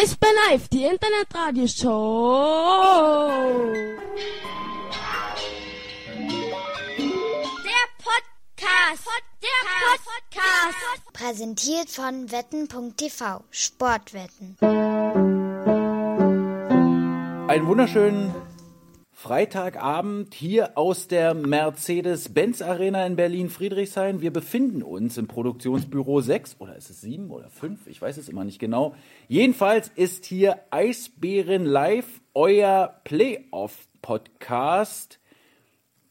Eisbär Live, die Internetradioshow. Der Podcast. Der Podcast. Präsentiert von wetten.tv. Sportwetten. Einen wunderschönen Freitagabend hier aus der Mercedes-Benz Arena in Berlin-Friedrichshain. Wir befinden uns im Produktionsbüro 6 oder ist es 7 oder 5? Ich weiß es immer nicht genau. Jedenfalls ist hier Eisbären Live, euer Playoff-Podcast,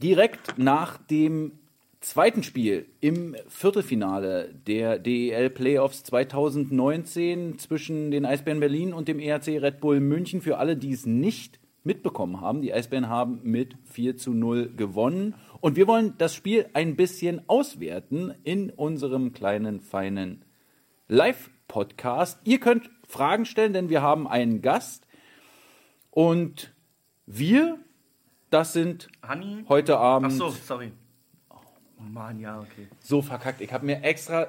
direkt nach dem zweiten Spiel im Viertelfinale der DEL Playoffs 2019 zwischen den Eisbären Berlin und dem ERC Red Bull München. Für alle, die es nicht mitbekommen haben, die Eisbären haben mit 4 zu 0 gewonnen. Und wir wollen das Spiel ein bisschen auswerten in unserem kleinen, feinen Live-Podcast. Ihr könnt Fragen stellen, denn wir haben einen Gast. Und wir, das sind Hanni? heute Abend. Ach so, sorry. Oh Mann, ja, okay. So verkackt. Ich habe mir extra.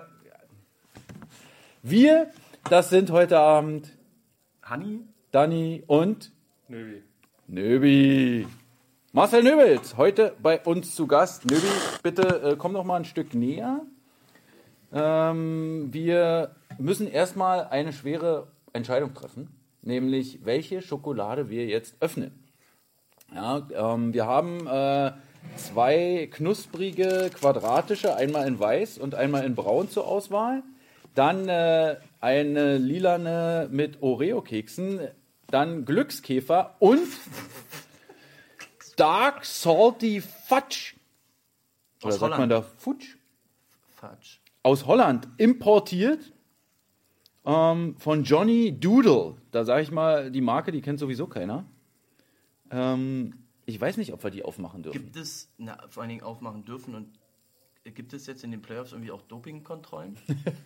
Wir, das sind heute Abend Hanni? Dani und Nöbi. Nöbi. Marcel Nöbels, heute bei uns zu Gast. Nöbi, bitte äh, komm noch mal ein Stück näher. Ähm, wir müssen erstmal eine schwere Entscheidung treffen, nämlich welche Schokolade wir jetzt öffnen. Ja, ähm, wir haben äh, zwei knusprige quadratische, einmal in weiß und einmal in braun zur Auswahl. Dann äh, eine lilane mit Oreo-Keksen. Dann Glückskäfer und Dark Salty Fudge. Oder Aus sagt man Holland. da Fudge? Fatsch. Aus Holland importiert ähm, von Johnny Doodle. Da sage ich mal, die Marke, die kennt sowieso keiner. Ähm, ich weiß nicht, ob wir die aufmachen dürfen. Gibt es, na, vor allen Dingen aufmachen dürfen und äh, gibt es jetzt in den Playoffs irgendwie auch Dopingkontrollen?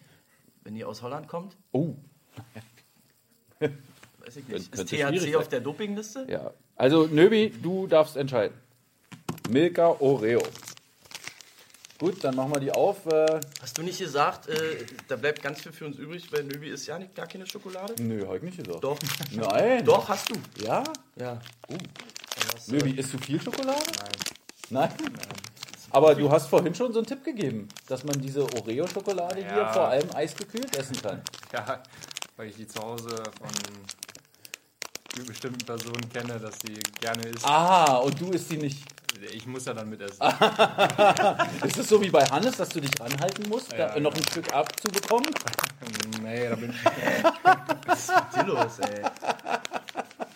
Wenn die aus Holland kommt? Oh, Weiß ich nicht. Ist THC auf der Dopingliste? ja. Also, Nöbi, du darfst entscheiden. Milka Oreo. Gut, dann machen wir die auf. Äh, Hast du nicht gesagt, äh, da bleibt ganz viel für uns übrig, weil Nöbi ist ja nicht, gar keine Schokolade? nö, hab ich nicht gesagt. Doch. Nein. Doch, hast du. Ja? Ja. Nöbi, isst du viel Schokolade? Nein. Nein? Aber du hast vorhin schon so einen Tipp gegeben, dass man diese Oreo-Schokolade hier Ja. vor allem eisgekühlt essen kann. Ja, weil ich die zu Hause von bestimmten Personen kenne, dass sie gerne isst. Ah, und du isst sie nicht. Ich muss ja dann mitessen. Ist es so wie bei Hannes, dass du dich ranhalten musst, Ja, da, noch ein Stück abzubekommen? nee, da bin ich. Was ist mit dir los, ey?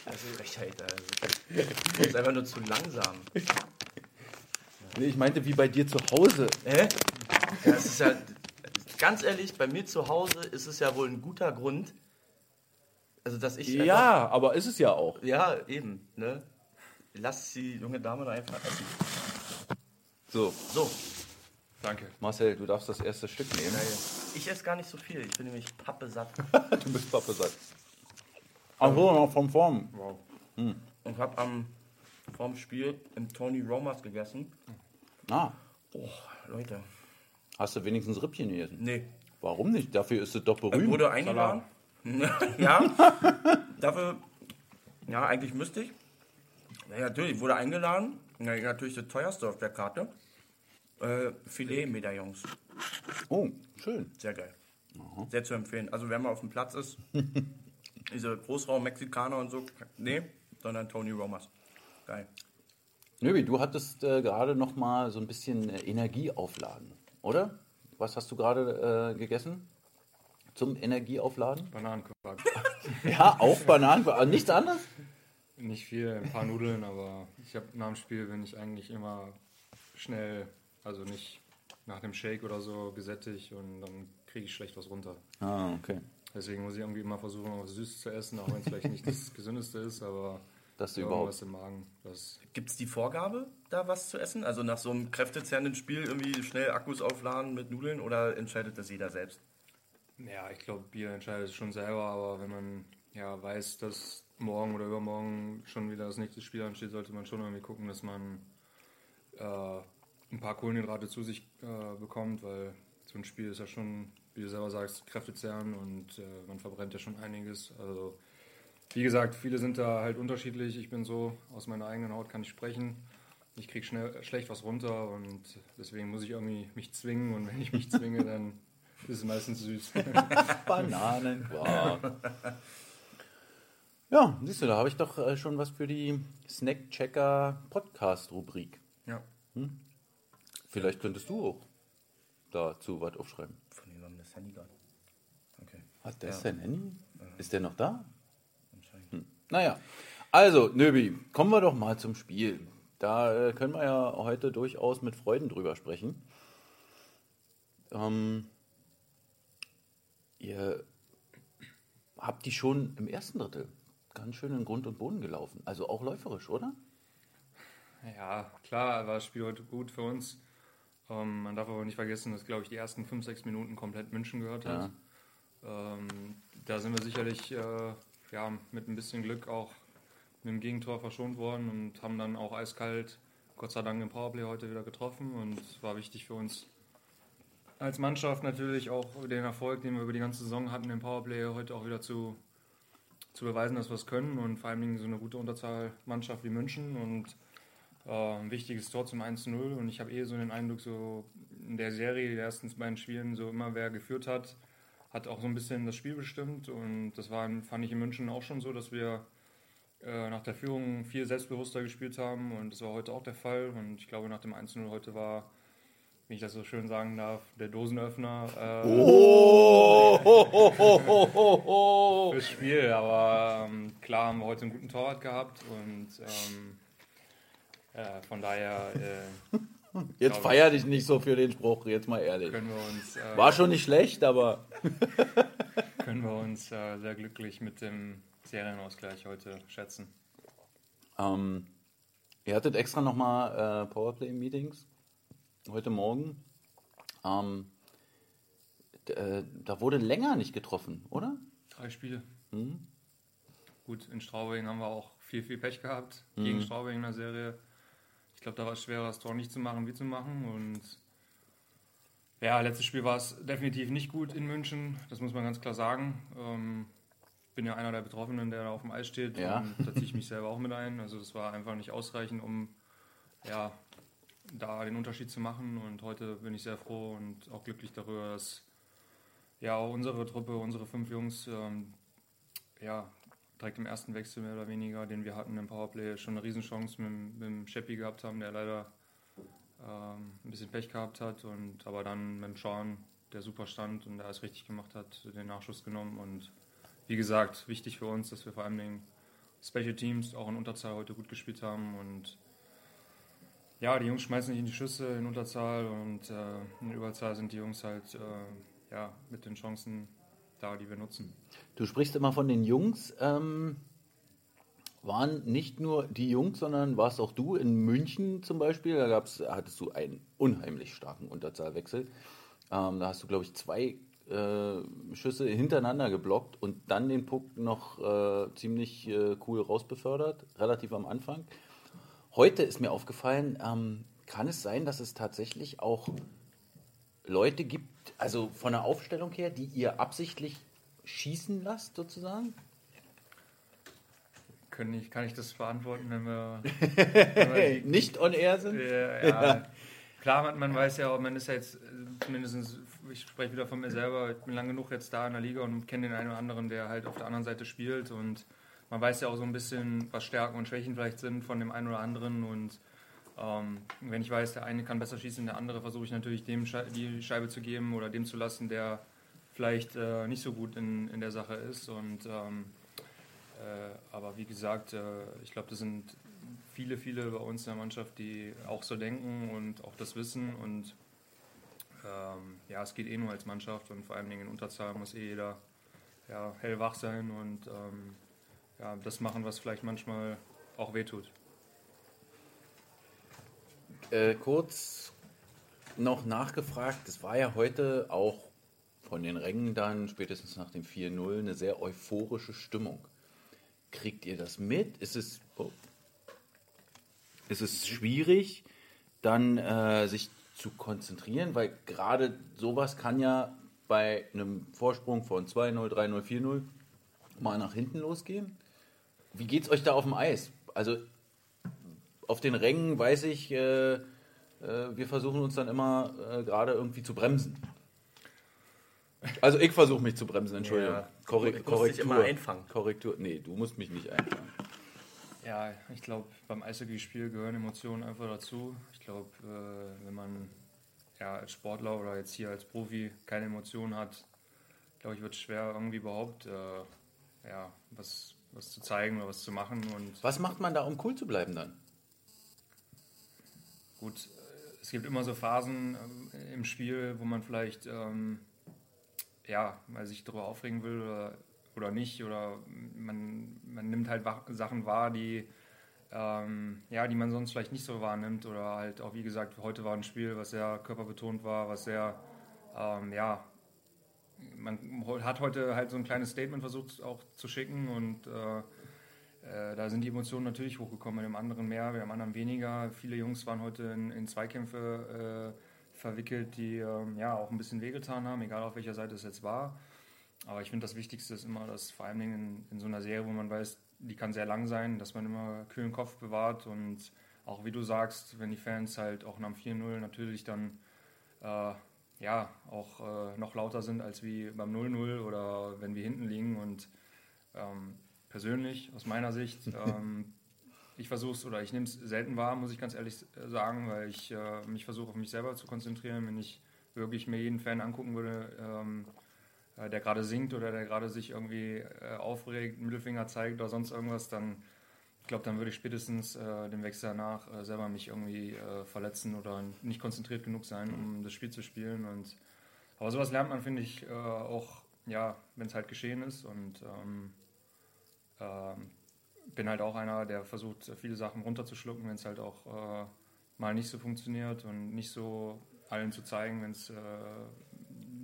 Das ist Frechheit, also. Du bist einfach nur zu langsam. Nee, ich meinte wie bei dir zu Hause. Hä? Ja, es ist ja, ganz ehrlich, bei mir zu Hause ist es ja wohl ein guter Grund, also dass ich einfach, Ja, aber ist es ja auch. ja, eben, ne? Lass die junge Dame da einfach essen. So, So, Danke. Marcel, du darfst das erste Stück nehmen. ich esse gar nicht so viel, ich bin nämlich pappesatt Du bist Papa satt. Ach so, noch vom Form. Wow. und hab am vorm Spiel im Tony Romas gegessen. Ah, Oh, Leute, hast du wenigstens Rippchen gegessen? nee, Warum nicht? Dafür ist es doch Ich berühmt. wurde eingeladen. ja, dafür, ja, eigentlich müsste ich. Ja, natürlich, ich wurde eingeladen. Ja, natürlich das teuerste auf der Karte. Äh, Filet-Medaillons. Oh, schön. Sehr geil. Sehr zu empfehlen. Also, wenn man auf dem Platz ist, diese Großraum-Mexikaner und so, nee, sondern Tony Romas. Geil. Nöbi, du hattest äh, gerade noch mal so ein bisschen äh, Energie aufladen, oder? Was hast du gerade äh, gegessen zum Energieaufladen? Bananenquark. Ja, auch Bananen, aber nichts anderes? Nicht viel, ein paar Nudeln, aber ich habe nach dem Spiel bin ich eigentlich immer schnell, also nicht nach dem Shake oder so gesättigt und dann kriege ich schlecht was runter. Ah, okay. Deswegen muss ich irgendwie immer versuchen, was Süßes zu essen, auch wenn es vielleicht nicht das Gesündeste ist, aber Dass du irgendwas überhaupt. im Magen. Das Gibt es die Vorgabe, da was zu essen? Also nach so einem kräftezerrenden Spiel irgendwie schnell Akkus aufladen mit Nudeln oder entscheidet das jeder selbst? Ja, ich glaube, Bier entscheidet schon selber, aber wenn man ja weiß, dass morgen oder übermorgen schon wieder das nächste Spiel ansteht, sollte man schon irgendwie gucken, dass man äh, ein paar Kohlenhydrate zu sich äh, bekommt, weil so ein Spiel ist ja schon, wie du selber sagst, kräftezehrend und äh, man verbrennt ja schon einiges. Also wie gesagt, viele sind da halt unterschiedlich. Ich bin so, aus meiner eigenen Haut kann ich sprechen. Ich kriege schlecht was runter und deswegen muss ich irgendwie mich zwingen und wenn ich mich zwinge, dann ist meistens süß. Bananenquark. Ja, siehst du, da habe ich doch äh, schon was für die Snack-Checker Podcast-Rubrik. Ja. Vielleicht könntest du auch dazu was aufschreiben. Von dem haben das Handy gerade. Okay. Hat der Ja. ist dein Handy? Ist der noch da? Anscheinend. Naja, also, Nöbi, kommen wir doch mal zum Spiel. Da äh, können wir ja heute durchaus mit Freuden drüber sprechen. Ähm, ihr habt die schon im ersten Drittel ganz schön in Grund und Boden gelaufen. Also auch läuferisch, oder? Ja, klar, war das Spiel heute gut für uns. Ähm, man darf aber nicht vergessen, dass, glaube ich, die ersten 5, 6 Minuten komplett München gehört hat. Ähm, da sind wir sicherlich äh, ja, mit ein bisschen Glück auch mit dem Gegentor verschont worden und haben dann auch eiskalt, Gott sei Dank, im Powerplay heute wieder getroffen. Und es war wichtig für uns als Mannschaft natürlich auch den Erfolg, den wir über die ganze Saison hatten im Powerplay, heute auch wieder zu, zu beweisen, dass wir es können. Und vor allen Dingen so eine gute Unterzahlmannschaft wie München. Und äh, ein wichtiges Tor zum 1-0 und ich habe eh so den Eindruck, so in der Serie, die ersten beiden Spielen, so immer wer geführt hat, hat auch so ein bisschen das Spiel bestimmt. Und das war, fand ich in München auch schon so, dass wir äh, nach der Führung viel selbstbewusster gespielt haben. Und das war heute auch der Fall. Und ich glaube nach dem 1-0 heute war, wie ich das so schön sagen darf, der Dosenöffner äh, Oh, fürs Spiel, aber ähm, klar haben wir heute einen guten Torwart gehabt und ähm, äh, von daher äh, Jetzt glaube- feier dich nicht so für den Spruch, jetzt mal ehrlich. uns äh, War schon nicht schlecht, aber können wir uns äh, sehr glücklich mit dem Serienausgleich heute schätzen. ähm, ihr hattet extra nochmal äh, Powerplay-Meetings heute Morgen. Ähm, äh, da wurde länger nicht getroffen, oder? Drei Spiele. Mhm. Gut, in Straubing haben wir auch viel, viel Pech gehabt gegen Straubing in der Serie. Ich glaube, da war es schwerer, das Tor nicht zu machen, wie zu machen. Und ja, letztes Spiel war es definitiv nicht gut in München, das muss man ganz klar sagen. Ähm, ich bin ja einer der Betroffenen, der da auf dem Eis steht. Ja. Und da ziehe ich mich selber auch mit ein. Also das war einfach nicht ausreichend, um ja, da den Unterschied zu machen. Und heute bin ich sehr froh und auch glücklich darüber, dass ja auch unsere Truppe, unsere fünf Jungs, ähm, ja, direkt im ersten Wechsel mehr oder weniger, den wir hatten im Powerplay, schon eine Riesenchance mit, mit dem Scheppi gehabt haben, der leider ähm, ein bisschen Pech gehabt hat. Und aber dann mit dem Sean, der super stand und der alles richtig gemacht hat, den Nachschuss genommen. Und wie gesagt, wichtig für uns, dass wir vor allem den Special Teams auch in Unterzahl heute gut gespielt haben und ja, die Jungs schmeißen nicht in die Schüsse in Unterzahl und äh, in Überzahl sind die Jungs halt äh, ja, mit den Chancen da, die wir nutzen. Du sprichst immer von den Jungs. Ähm, waren nicht nur die Jungs, sondern warst auch du in München zum Beispiel. Da gab's, hattest du einen unheimlich starken Unterzahlwechsel. Ähm, da hast du, glaube ich, zwei äh, Schüsse hintereinander geblockt und dann den Puck noch äh, ziemlich äh, cool rausbefördert, relativ am Anfang. Heute ist mir aufgefallen, ähm, kann es sein, dass es tatsächlich auch Leute gibt, also von der Aufstellung her, die ihr absichtlich schießen lasst, sozusagen? Können ich, kann ich das beantworten, wenn wir, wenn wir Nicht on air sind? äh, ja, klar, man, man weiß ja, man ist ja jetzt zumindest, ich spreche wieder von mir selber, ich bin lang genug jetzt da in der Liga und kenne den einen oder anderen, der halt auf der anderen Seite spielt und man weiß ja auch so ein bisschen, was Stärken und Schwächen vielleicht sind von dem einen oder anderen und ähm, wenn ich weiß, der eine kann besser schießen, der andere versuche ich natürlich dem Schei die Scheibe zu geben oder dem zu lassen, der vielleicht äh, nicht so gut in, in der Sache ist und ähm, äh, aber wie gesagt, äh, ich glaube, das sind viele, viele bei uns in der Mannschaft, die auch so denken und auch das wissen. Und ähm, ja, es geht eh nur als Mannschaft und vor allen Dingen in Unterzahl muss eh jeder ja, hellwach sein und ähm, ja, das machen, was vielleicht manchmal auch wehtut. Äh, kurz noch nachgefragt, es war ja heute auch von den Rängen dann, spätestens nach dem 4-0, eine sehr euphorische Stimmung. Kriegt ihr das mit? Ist es, oh, ist es schwierig, dann äh, sich zu konzentrieren? Weil gerade sowas kann ja bei einem Vorsprung von 2-0, 3-0, 4-0 mal nach hinten losgehen. Wie geht's euch da auf dem Eis? Also auf den Rängen weiß ich, äh, äh, wir versuchen uns dann immer äh, gerade irgendwie zu bremsen. Also ich versuche mich zu bremsen, Entschuldigung. Ja. Korre Ich muss dich Korrektur. immer einfangen. Korrektur. Nee, du musst mich nicht einfangen. Ja, ich glaube, beim Eishockeyspiel gehören Emotionen einfach dazu. Ich glaube, äh, wenn man ja, als Sportler oder jetzt hier als Profi keine Emotionen hat, glaube ich, wird es schwer, irgendwie überhaupt äh, ja, was, was zu zeigen oder was zu machen. Und Was macht man da, um cool zu bleiben dann? Gut, es gibt immer so Phasen ähm, im Spiel, wo man vielleicht ähm, ja, mal sich darüber aufregen will oder, oder nicht. Oder man, man nimmt halt Sachen wahr, die, ähm, ja, die man sonst vielleicht nicht so wahrnimmt. Oder halt auch, wie gesagt, heute war ein Spiel, was sehr körperbetont war, was sehr, ähm, ja, man hat heute halt so ein kleines Statement versucht auch zu schicken und äh, äh, da sind die Emotionen natürlich hochgekommen, bei dem anderen mehr, bei dem anderen weniger. Viele Jungs waren heute in, in Zweikämpfe äh, verwickelt, die ähm, ja auch ein bisschen wehgetan haben, egal auf welcher Seite es jetzt war. Aber ich finde, das Wichtigste ist immer, dass vor allem in, in so einer Serie, wo man weiß, die kann sehr lang sein, dass man immer kühlen Kopf bewahrt und auch wie du sagst, wenn die Fans halt auch nach dem 4-0 natürlich dann äh, ja auch äh, noch lauter sind als wie beim 0-0 oder wenn wir hinten liegen und ähm, persönlich aus meiner Sicht ähm, ich versuche es oder ich nehme es selten wahr, muss ich ganz ehrlich sagen, weil ich äh, mich versuche auf mich selber zu konzentrieren. Wenn ich wirklich mir jeden Fan angucken würde, ähm, äh, der gerade singt oder der gerade sich irgendwie äh, aufregt, Mittelfinger zeigt oder sonst irgendwas, dann glaube, dann würde ich spätestens äh, dem Wechsel danach äh, selber mich irgendwie äh, verletzen oder nicht konzentriert genug sein, um das Spiel zu spielen. Und aber sowas lernt man, finde ich, äh, auch, ja, wenn es halt geschehen ist. Und ähm, ähm, bin halt auch einer, der versucht, viele Sachen runterzuschlucken, wenn es halt auch äh, mal nicht so funktioniert und nicht so allen zu zeigen, wenn es äh,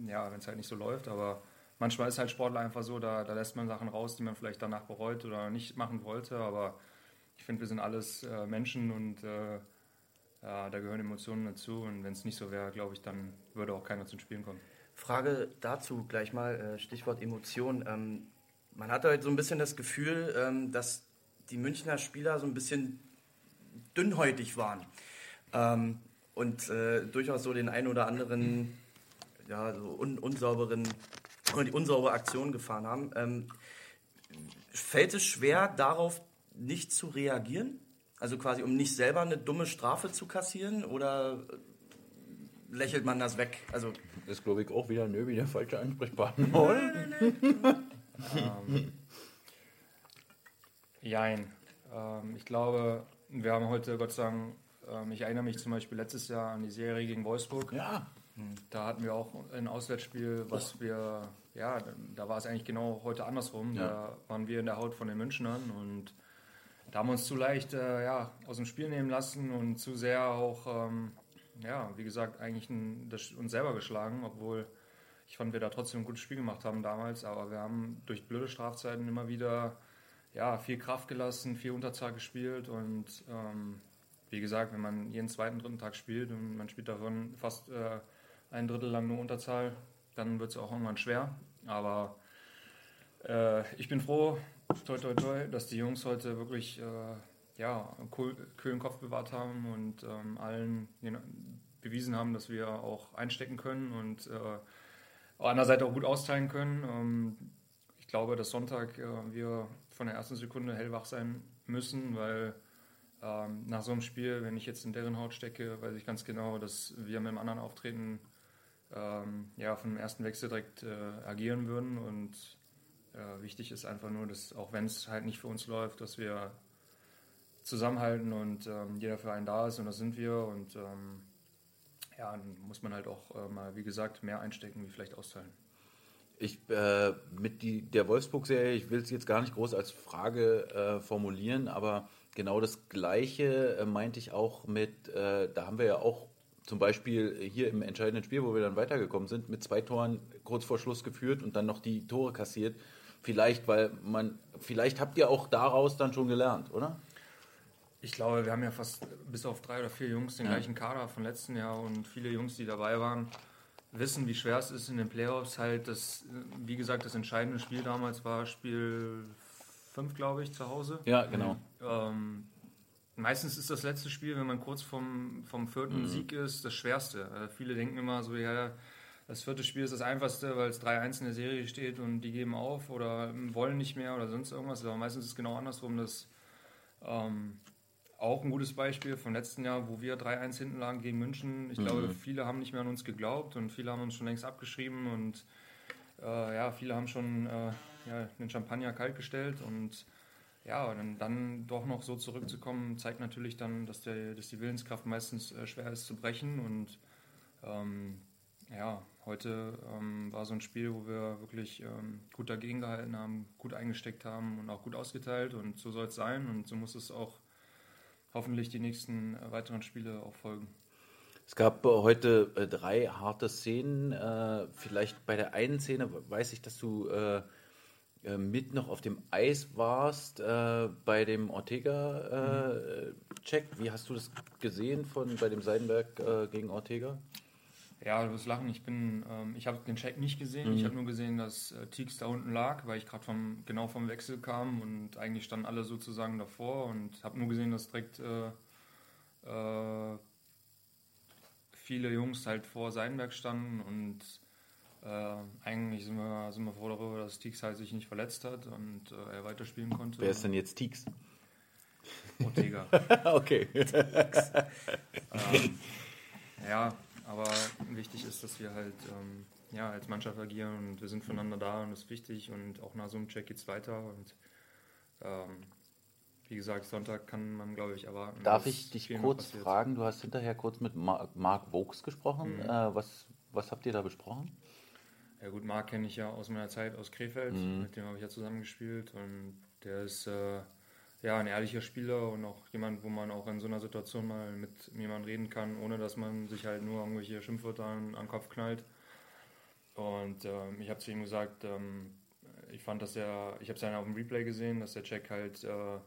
ja, halt nicht so läuft. Aber manchmal ist halt Sportler einfach so, da, da lässt man Sachen raus, die man vielleicht danach bereut oder nicht machen wollte. Aber ich finde, wir sind alles äh, Menschen und äh, da gehören Emotionen dazu. Und wenn es nicht so wäre, glaube ich, dann würde auch keiner zum Spielen kommen. Frage dazu gleich mal, äh, Stichwort Emotion. Ähm, man hat halt so ein bisschen das Gefühl, ähm, dass die Münchner Spieler so ein bisschen dünnhäutig waren ähm, und äh, durchaus so den ein oder anderen ja, so un unsauberen die unsaubere Aktion gefahren haben. Ähm, fällt es schwer, darauf nicht zu reagieren? Also quasi, um nicht selber eine dumme Strafe zu kassieren? Oder äh, lächelt man das weg? Also Das ist, glaube ich, auch wieder Nöbi, der falsche Ansprechpartner. Jein. Ähm, ich glaube, wir haben heute, Gott sei Dank, ähm, ich erinnere mich zum Beispiel letztes Jahr an die Serie gegen Wolfsburg. Ja, Da hatten wir auch ein Auswärtsspiel, was wir, ja, da war es eigentlich genau heute andersrum. Da waren wir in der Haut von den Münchnern und da haben wir uns zu leicht äh, ja, aus dem Spiel nehmen lassen und zu sehr auch, ähm, ja, wie gesagt, eigentlich ein, das, uns selber geschlagen, obwohl ich fand, wir da trotzdem ein gutes Spiel gemacht haben damals, aber wir haben durch blöde Strafzeiten immer wieder ja, viel Kraft gelassen, viel Unterzahl gespielt und ähm, wie gesagt, wenn man jeden zweiten, dritten Tag spielt und man spielt davon fast äh, ein Drittel lang nur Unterzahl, dann wird es auch irgendwann schwer. Aber äh, ich bin froh, toi toi toi, dass die Jungs heute wirklich äh, ja, kühlen Kopf bewahrt haben und ähm, allen bewiesen haben, dass wir auch einstecken können und äh, an der Seite auch gut austeilen können. Ähm, ich glaube, dass Sonntag äh, wir von der ersten Sekunde hellwach sein müssen, weil ähm, nach so einem Spiel, wenn ich jetzt in deren Haut stecke, weiß ich ganz genau, dass wir mit dem anderen Auftreten ähm, ja, von dem ersten Wechsel direkt äh, agieren würden. Und äh, wichtig ist einfach nur, dass auch wenn es halt nicht für uns läuft, dass wir zusammenhalten und ähm, jeder für einen da ist und das sind wir. Und ähm, ja, dann muss man halt auch äh, mal, wie gesagt, mehr einstecken, wie vielleicht austeilen. Ich äh, mit die, der Wolfsburg-Serie, ich will es jetzt gar nicht groß als Frage äh, formulieren, aber genau das Gleiche äh, meinte ich auch mit, äh, da haben wir ja auch zum Beispiel hier im entscheidenden Spiel, wo wir dann weitergekommen sind, mit zwei Toren kurz vor Schluss geführt und dann noch die Tore kassiert. Vielleicht, weil man, vielleicht habt ihr auch daraus dann schon gelernt, oder? Ich glaube, wir haben ja fast bis auf drei oder vier Jungs den Ja. gleichen Kader von letzten Jahr und viele Jungs, die dabei waren, wissen, wie schwer es ist in den Playoffs halt. Das, wie gesagt, das entscheidende Spiel damals war Spiel fünf, glaube ich, zu Hause. Ja, genau. Ähm, meistens ist das letzte Spiel, wenn man kurz vom, vom vierten Mhm. Sieg ist, das schwerste. Äh, viele denken immer so, ja, das vierte Spiel ist das einfachste, weil es 3-1 in der Serie steht und die geben auf oder wollen nicht mehr oder sonst irgendwas. Aber meistens ist es genau andersrum. Das ähm, auch ein gutes Beispiel vom letzten Jahr, wo wir 3-1 hinten lagen gegen München. Ich glaube, viele haben nicht mehr an uns geglaubt und viele haben uns schon längst abgeschrieben und äh, ja, viele haben schon äh, ja, den Champagner kalt gestellt und ja, und dann, dann doch noch so zurückzukommen, zeigt natürlich dann, dass, der, dass die Willenskraft meistens äh, schwer ist zu brechen. Und ähm, ja, heute ähm, war so ein Spiel, wo wir wirklich ähm, gut dagegen gehalten haben, gut eingesteckt haben und auch gut ausgeteilt. Und so soll es sein und so muss es auch hoffentlich die nächsten äh, weiteren Spiele auch folgen. Es gab äh, heute äh, drei harte Szenen. Äh, vielleicht bei der einen Szene weiß ich, dass du äh, äh, mit noch auf dem Eis warst bei dem Ortega-Check. Wie hast du das gesehen von bei dem Seidenberg gegen Ortega? Ja, du wirst lachen. Ich bin, ähm, ich habe den Check nicht gesehen. Ich habe nur gesehen, dass äh, Teaks da unten lag, weil ich gerade vom genau vom Wechsel kam und eigentlich standen alle sozusagen davor und habe nur gesehen, dass direkt äh, äh, viele Jungs halt vor Seidenberg standen und äh, eigentlich sind wir, sind wir froh darüber, dass Teaks halt sich nicht verletzt hat und äh, er weiterspielen konnte. Wer ist denn jetzt Teaks? Ortega. okay. Ja, aber wichtig ist, dass wir halt ähm, ja, als Mannschaft agieren und wir sind füreinander da und das ist wichtig und auch nach so einem Check geht es weiter und ähm, wie gesagt, Sonntag kann man, glaube ich, erwarten. Darf ich dich kurz fragen? Du hast hinterher kurz mit Ma Marc Vokes gesprochen. Äh, was, was habt ihr da besprochen? Ja gut, Marc kenne ich ja aus meiner Zeit aus Krefeld, mit dem habe ich ja zusammengespielt und der ist äh, ja ein ehrlicher Spieler und auch jemand, wo man auch in so einer Situation mal mit jemandem reden kann, ohne dass man sich halt nur irgendwelche Schimpfwörter an, an den Kopf knallt. Und ähm, ich habe zu ihm gesagt, ähm, ich fand, dass er, ich habe es ja auf dem Replay gesehen, dass der Check halt äh,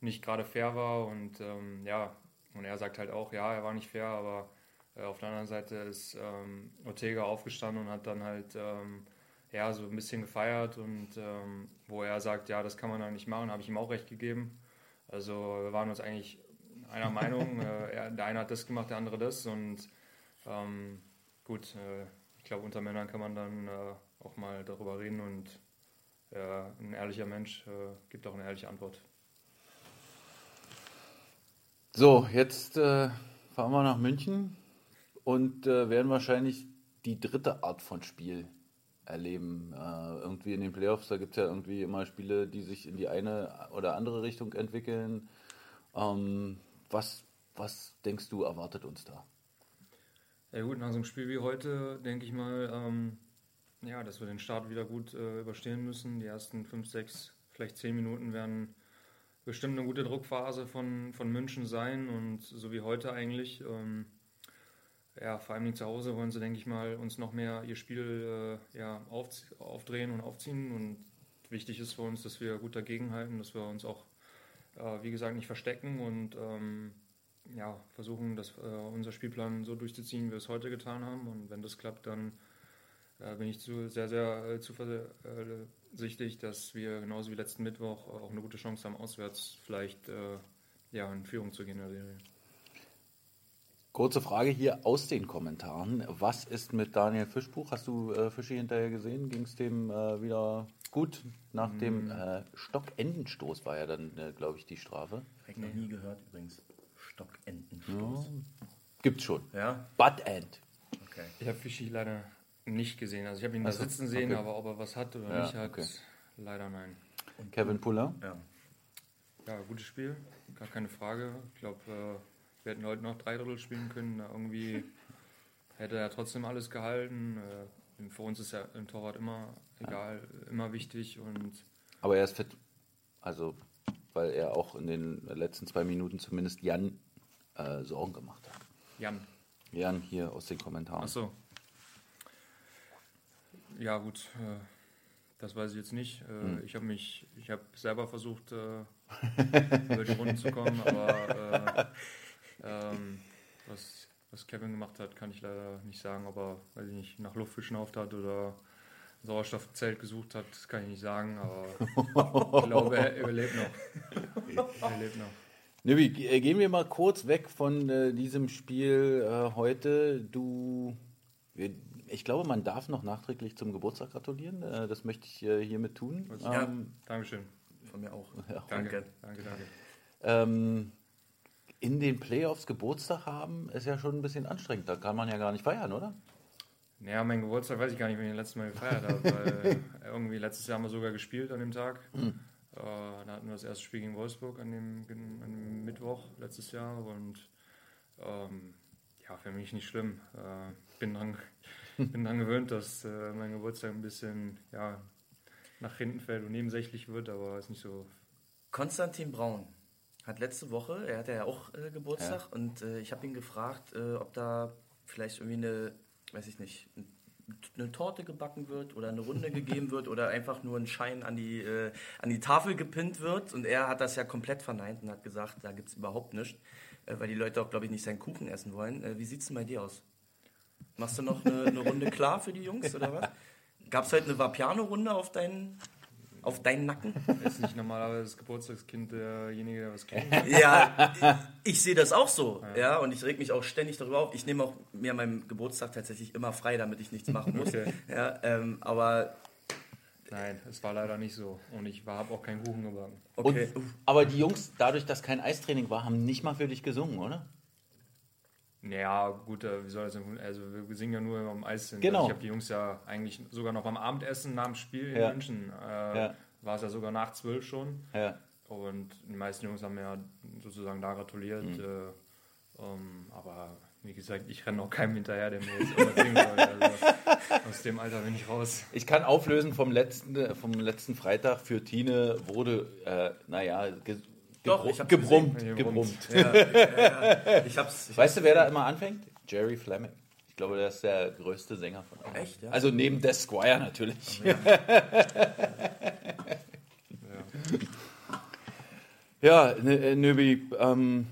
nicht gerade fair war und ähm, ja, und er sagt halt auch, ja, er war nicht fair, aber äh, auf der anderen Seite ist ähm, Ortega aufgestanden und hat dann halt ähm, ja, so ein bisschen gefeiert und ähm, wo er sagt, ja, das kann man dann nicht machen, habe ich ihm auch recht gegeben. Also wir waren uns eigentlich einer Meinung. äh, er, der eine hat das gemacht, der andere das und ähm, gut, äh, ich glaube, unter Männern kann man dann äh, auch mal darüber reden und äh, ein ehrlicher Mensch äh, gibt auch eine ehrliche Antwort. So, jetzt äh, fahren wir nach München und äh, werden wahrscheinlich die dritte Art von Spiel erleben. Äh, irgendwie in den Playoffs, da gibt es ja irgendwie immer Spiele, die sich in die eine oder andere Richtung entwickeln. Ähm, was, was denkst du, erwartet uns da? Ja gut, nach so einem Spiel wie heute denke ich mal, ähm, ja, dass wir den Start wieder gut äh, überstehen müssen. Die ersten 5, 6, vielleicht 10 Minuten werden bestimmt eine gute Druckphase von, von München sein und so wie heute eigentlich. Ähm, ja, vor allem zu Hause wollen sie, denke ich mal, uns noch mehr ihr Spiel äh, ja, auf, aufdrehen und aufziehen. Und wichtig ist für uns, dass wir gut dagegenhalten, dass wir uns auch, äh, wie gesagt, nicht verstecken und ähm, ja, versuchen, das, äh, unser Spielplan so durchzuziehen, wie wir es heute getan haben. Und wenn das klappt, dann äh, bin ich zu, sehr, sehr äh, zuversichtlich, dass wir genauso wie letzten Mittwoch auch eine gute Chance haben, auswärts vielleicht äh, ja, in Führung zu gehen in der Serie. Kurze Frage hier aus den Kommentaren. Was ist mit Daniel Fischbuch? Hast du äh, Fischi hinterher gesehen? Ging es dem äh, wieder gut? Nach dem äh, Stockendenstoß war ja dann, äh, glaube ich, die Strafe. Hab ich noch nie gehört übrigens. Stockentenstoß. Gibt's schon. Ja? Butt End. Okay. Ich habe Fischi leider nicht gesehen. Also ich habe ihn da Ach so, sitzen sehen, okay. aber ob er was hat oder Ja, nicht hat, okay. leider nein. Kevin Puller. Ja. Ja, gutes Spiel, gar keine Frage. Ich glaube, äh, wir hätten heute noch drei Drittel spielen können. Irgendwie hätte er trotzdem alles gehalten. Äh, für uns ist ja im Torwart immer egal, immer wichtig und Aber er ist fit. Also, weil er auch in den letzten zwei Minuten zumindest Jan äh, Sorgen gemacht hat. Jan. Jan hier aus den Kommentaren. Ach so. Ja, gut. Äh, das weiß ich jetzt nicht. Äh, Ich habe mich, ich habe selber versucht, äh, über die Runden zu kommen, aber äh, ähm, was, was Kevin gemacht hat, kann ich leider nicht sagen, ob er, weiß ich nicht, nach Luft geschnauft hat oder Sauerstoffzelt gesucht hat, kann ich nicht sagen, aber ich glaube, er überlebt noch. Er lebt noch. Nöbi, ge- äh, gehen wir mal kurz weg von äh, diesem Spiel äh, heute. Du, wir, ich glaube, man darf noch nachträglich zum Geburtstag gratulieren. Äh, das möchte ich äh, hiermit tun. Ja. Ähm, Dankeschön. Von mir auch. Ja. Danke. Danke, danke. ähm, in den Playoffs Geburtstag haben ist ja schon ein bisschen anstrengend. Da kann man ja gar nicht feiern, oder? Naja, mein Geburtstag weiß ich gar nicht, wenn ich den letzten Mal gefeiert habe, weil irgendwie letztes Jahr haben wir sogar gespielt an dem Tag. Äh, da hatten wir das erste Spiel gegen Wolfsburg an dem, an dem Mittwoch letztes Jahr und ähm, ja, für mich nicht schlimm. Äh, bin dran, bin dran gewöhnt, dass äh, mein Geburtstag ein bisschen ja, nach hinten fällt und nebensächlich wird, aber ist nicht so. Konstantin Braun hat letzte Woche, er hatte ja auch äh, Geburtstag und äh, ich habe ihn gefragt, äh, ob da vielleicht irgendwie eine, weiß ich nicht, eine Torte gebacken wird oder eine Runde gegeben wird oder einfach nur ein Schein an die, äh, an die Tafel gepinnt wird. Und er hat das ja komplett verneint und hat gesagt, da gibt es überhaupt nichts, äh, weil die Leute auch, glaube ich, nicht seinen Kuchen essen wollen. Äh, wie sieht es denn bei dir aus? Machst du noch eine, eine Runde klar für die Jungs oder was? Gab es heute eine Vapiano-Runde auf deinen, auf deinen Nacken? Ist nicht normalerweise das Geburtstagskind derjenige, der was kriegt. Ja, ich sehe das auch so. Ja. und ich reg mich auch ständig darüber auf. Ich nehme auch mir an meinem Geburtstag tatsächlich immer frei, damit ich nichts machen muss. Okay. Ja, ähm, aber Nein, es war leider nicht so. Und ich habe auch keinen Kuchen gebacken. okay. Und, aber die Jungs, dadurch, dass kein Eistraining war, haben nicht mal für dich gesungen, oder? Naja, gut, äh, wie soll das denn? Also, wir singen ja nur am Eis. Genau. Also ich habe die Jungs ja eigentlich sogar noch beim Abendessen nach dem Spiel in Ja. München. Äh, Ja. War es ja sogar nach zwölf schon. Ja. Und die meisten Jungs haben ja sozusagen da gratuliert. Mhm. Äh, ähm, aber wie gesagt, ich renne auch keinem hinterher, der mir jetzt irgendwas soll. Also, aus dem Alter bin ich raus. Ich kann auflösen vom letzten, äh, vom letzten Freitag für Tine wurde, äh, naja, Doch, ich hab's gebrummt. gesehen. gebrummt. Ich hab's. Ich Weißt du, wer da immer anfängt? Jerry Fleming. Ich glaube, der ist der größte Sänger von allen. Echt, ja? Also neben Des Squire natürlich. Ja, N- äh, Nöbi, ähm,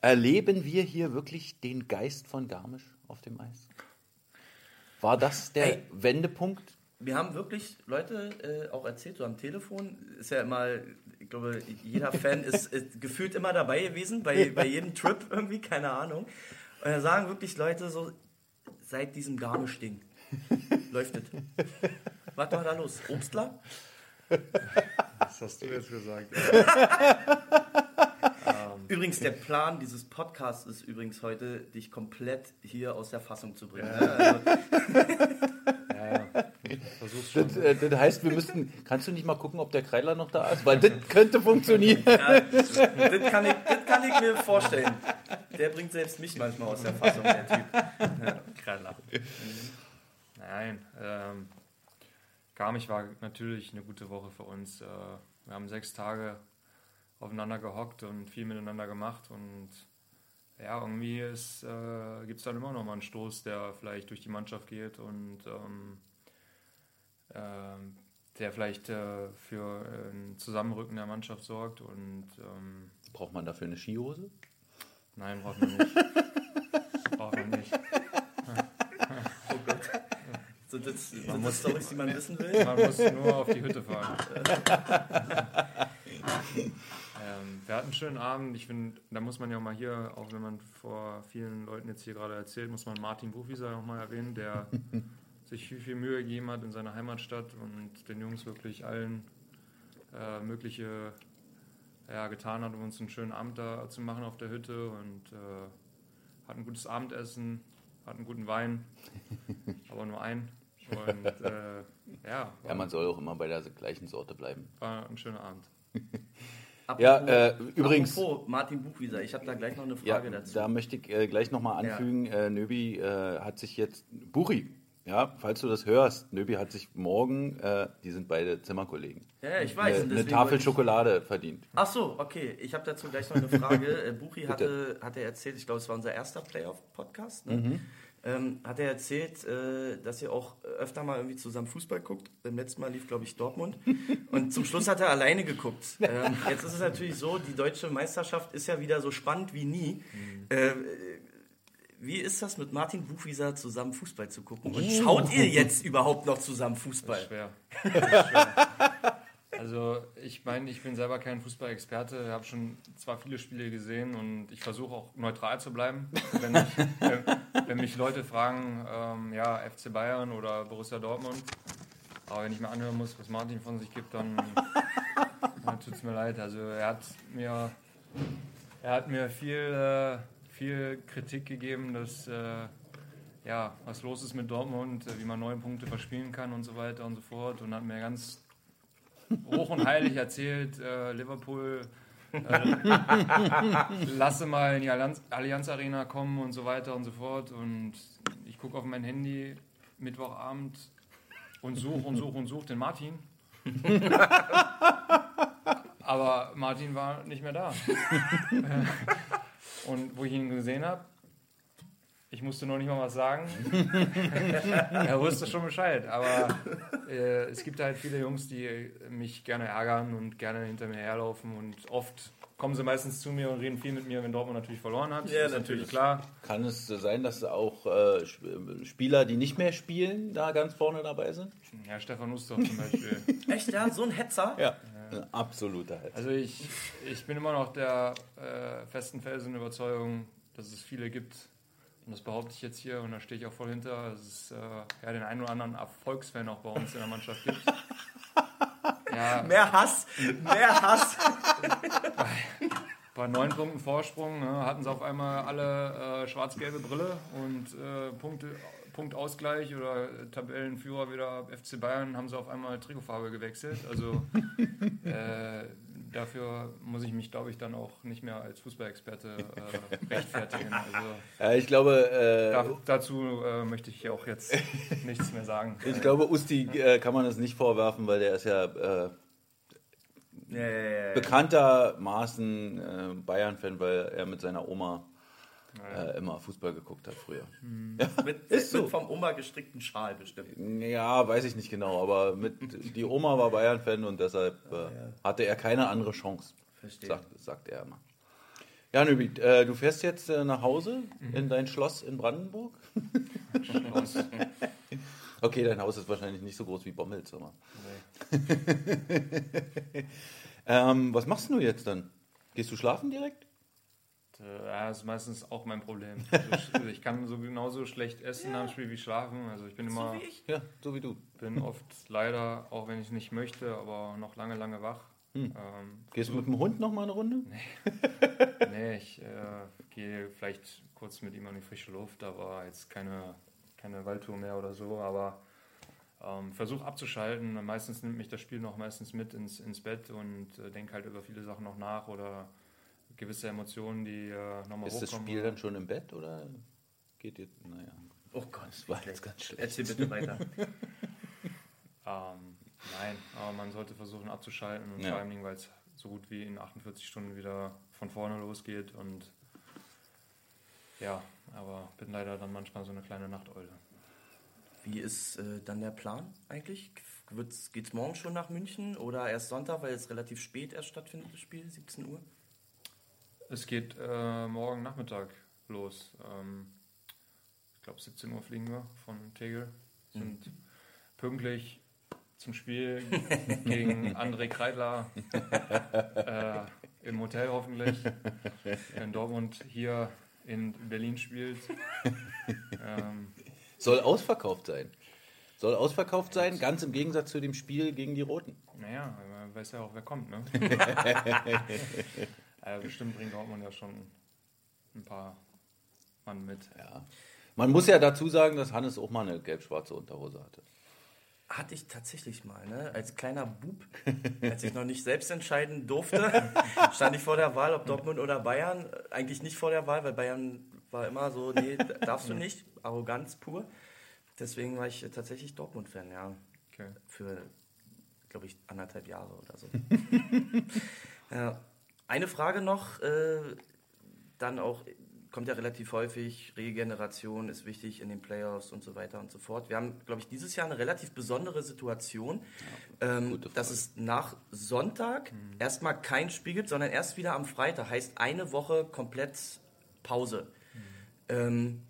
erleben wir hier wirklich den Geist von Garmisch auf dem Eis? War das der Ey. Wendepunkt? Wir haben wirklich Leute äh, auch erzählt, so am Telefon, ist ja immer, ich glaube, jeder Fan ist, ist gefühlt immer dabei gewesen, bei, bei jedem Trip irgendwie, keine Ahnung. Und da sagen wirklich Leute so, seit diesem Garmisch-Ding läuft es. Was war da los? Obstler? Das hast du jetzt gesagt. Übrigens, der Plan dieses Podcasts ist übrigens heute, dich komplett hier aus der Fassung zu bringen. Ja. Also, Ja, ja. Versuch's schon. Das, äh, das heißt, wir müssten. Kannst du nicht mal gucken, ob der Kreiler noch da ist? Weil das könnte funktionieren. ja, das, kann ich, das kann ich mir vorstellen. Der bringt selbst mich manchmal aus der Fassung, der Typ. Ja. Nein, ähm, Garmisch war natürlich eine gute Woche für uns. Äh, wir haben sechs Tage aufeinander gehockt und viel miteinander gemacht und ja, irgendwie äh, gibt es dann immer noch mal einen Stoß, der vielleicht durch die Mannschaft geht und ähm, der vielleicht äh, für ein Zusammenrücken der Mannschaft sorgt und ähm, Braucht man dafür eine Skihose? nein, braucht man nicht. braucht man nicht. So, das sind das Storys, die man wissen will. Man muss nur auf die Hütte fahren. ähm, wir hatten einen schönen Abend. Ich finde, da muss man ja auch mal hier, auch wenn man vor vielen Leuten jetzt hier gerade erzählt, muss man Martin Buchwieser noch mal erwähnen, der sich viel, viel Mühe gegeben hat in seiner Heimatstadt und den Jungs wirklich allen äh, mögliche ja, getan hat, um uns einen schönen Abend da zu machen auf der Hütte und äh, hat ein gutes Abendessen, hat einen guten Wein, aber nur einen. Und äh, ja, Ja, man soll auch immer bei der gleichen Sorte bleiben. war ein schöner Abend. Ja, äh, übrigens- Apropos Martin Buchwieser, ich habe da gleich noch eine Ja, Frage dazu. da möchte ich äh, gleich nochmal Ja. anfügen. Äh, Nöbi äh, hat sich jetzt. Buri, ja, falls du das hörst, Nöbi hat sich morgen, äh, die sind beide Zimmerkollegen, Ja, ich weiß. eine, eine Tafel Schokolade verdient. Ach so, okay. Ich habe dazu gleich noch eine Frage. Äh, Buchi hatte, hatte erzählt, ich glaube, es war unser erster Playoff-Podcast. Ne? Mhm. Ähm, hat er erzählt, äh, dass ihr auch öfter mal irgendwie zusammen Fußball guckt. Beim letzten Mal lief, glaube ich, Dortmund. Und zum Schluss hat er alleine geguckt. Ähm, jetzt ist es natürlich so, die deutsche Meisterschaft ist ja wieder so spannend wie nie. Mhm. Äh, wie ist das mit Martin Buchwieser zusammen Fußball zu gucken? Und schaut ihr jetzt überhaupt noch zusammen Fußball? Schwer. schwer. Also ich meine, ich bin selber kein Fußballexperte, habe schon zwar viele Spiele gesehen und ich versuche auch neutral zu bleiben. Wenn, mich, wenn, wenn mich Leute fragen, ähm, ja, FC Bayern oder Borussia Dortmund, aber wenn ich mir anhören muss, was Martin von sich gibt, dann, dann tut es mir leid. Also er hat mir, er hat mir viel, äh, viel Kritik gegeben, dass äh, ja, was los ist mit Dortmund, äh, wie man neun Punkte verspielen kann und so weiter und so fort und hat mir ganz hoch und heilig erzählt, äh, Liverpool äh, lasse mal in die Allianz, Allianz Arena kommen und so weiter und so fort. Und ich gucke auf mein Handy Mittwochabend und suche und suche und suche den Martin. Aber Martin war nicht mehr da. und wo ich ihn gesehen habe, ich musste nur nicht mal was sagen. er wusste schon Bescheid. Aber äh, es gibt halt viele Jungs, die mich gerne ärgern und gerne hinter mir herlaufen. Und oft kommen sie meistens zu mir und reden viel mit mir, wenn Dortmund natürlich verloren hat. Ja, ist natürlich klar. Kann es sein, dass auch äh, Spieler, die nicht mehr spielen, da ganz vorne dabei sind? Ja, Stefan Ustorf zum Beispiel. Echt, ja? So ein Hetzer? Ja. Ein absoluter Hetzer. Also ich, ich bin immer noch der äh, festen Felsen Überzeugung, dass es viele gibt, und das behaupte ich jetzt hier und da stehe ich auch voll hinter, dass es äh, ja, den einen oder anderen Erfolgsfan auch bei uns in der Mannschaft gibt. Ja, Mehr Hass, mehr Hass. bei neun Punkten Vorsprung ne, hatten sie auf einmal alle äh, schwarz-gelbe Brille und äh, Punkte, Punktausgleich oder Tabellenführer wieder FC Bayern haben sie auf einmal Trikotfarbe gewechselt. Also äh, dafür muss ich mich, glaube ich, dann auch nicht mehr als Fußballexperte äh, rechtfertigen. Also Ja, ich glaube, äh, da, dazu äh, möchte ich auch jetzt nichts mehr sagen. ich glaube, Usti äh, kann man das nicht vorwerfen, weil der ist ja äh, bekanntermaßen äh, Bayern-Fan, weil er mit seiner Oma äh, immer Fußball geguckt hat früher. Mit, Ist so. mit vom Oma gestrickten Schal bestimmt. Ja, weiß ich nicht genau, aber mit, die Oma war Bayern-Fan und deshalb äh, hatte er keine andere Chance, Verstehe. sagt, sagt er immer. Ja, Nöbi, äh, du fährst jetzt äh, nach Hause in dein Schloss in Brandenburg? Schloss. Okay, dein Haus ist wahrscheinlich nicht so groß wie Bommels, aber. ähm, was machst du jetzt dann? Gehst du schlafen direkt? Äh, Ja, das ist meistens auch mein Problem. Also ich, ich kann so genauso schlecht essen nach dem Spiel wie schlafen. Also ich bin immer, wie ich. Ja, so wie du. bin oft leider, auch wenn ich nicht möchte, aber noch lange, lange wach. Ähm, Gehst du mit dem Hund noch mal eine Runde? nee, ich äh, gehe vielleicht kurz mit ihm an die frische Luft, aber jetzt keine, keine Waldtour mehr oder so. Aber ähm, versuche abzuschalten. Meistens nimmt mich das Spiel noch meistens mit ins, ins Bett und äh, denke halt über viele Sachen noch nach oder gewisse Emotionen, die äh, nochmal Ist hochkommen. das Spiel dann schon im Bett oder geht jetzt? Naja. Oh Gott, Das war jetzt ganz schlecht. Erzähl bitte weiter. Ähm, nein, aber man sollte versuchen abzuschalten und Ja. vor allen Dingen, weil es so gut wie in 48 Stunden wieder von vorne losgeht und ja, aber bin leider dann manchmal so eine kleine Nachteule. Wie ist äh, dann der Plan eigentlich? Wird's, geht's morgen schon nach München oder erst Sonntag, weil es relativ spät erst stattfindet, das Spiel, 17 Uhr? Es geht äh, morgen Nachmittag los. Ähm, ich glaube 17 Uhr fliegen wir von Tegel. Sind pünktlich zum Spiel gegen André Kreidler äh, im Hotel hoffentlich. Wenn Dortmund hier in Berlin spielt. Ähm, Soll ausverkauft sein. Soll ausverkauft sein, ganz im Gegensatz zu dem Spiel gegen die Roten. naja, man weiß ja auch, wer kommt, ne? äh, bestimmt bringt Dortmund ja schon ein paar Mann mit. Ja. Man muss ja dazu sagen, dass Hannes auch mal eine gelb-schwarze Unterhose hatte. Hatte ich tatsächlich mal, ne? Als kleiner Bub, als ich noch nicht selbst entscheiden durfte, stand ich vor der Wahl, ob Dortmund oder Bayern. Eigentlich nicht vor der Wahl, weil Bayern war immer so, nee, darfst du nicht. Arroganz pur. Deswegen war ich tatsächlich Dortmund-Fan, ja. Okay. Für, glaube ich, anderthalb Jahre oder so. ja. Eine Frage noch, äh, dann auch, kommt ja relativ häufig, Regeneration ist wichtig in den Playoffs und so weiter und so fort. Wir haben, glaube ich, dieses Jahr eine relativ besondere Situation, ähm, gute Frage. dass es nach Sonntag erstmal kein Spiel gibt, sondern erst wieder am Freitag. Heißt eine Woche komplett Pause. Ähm,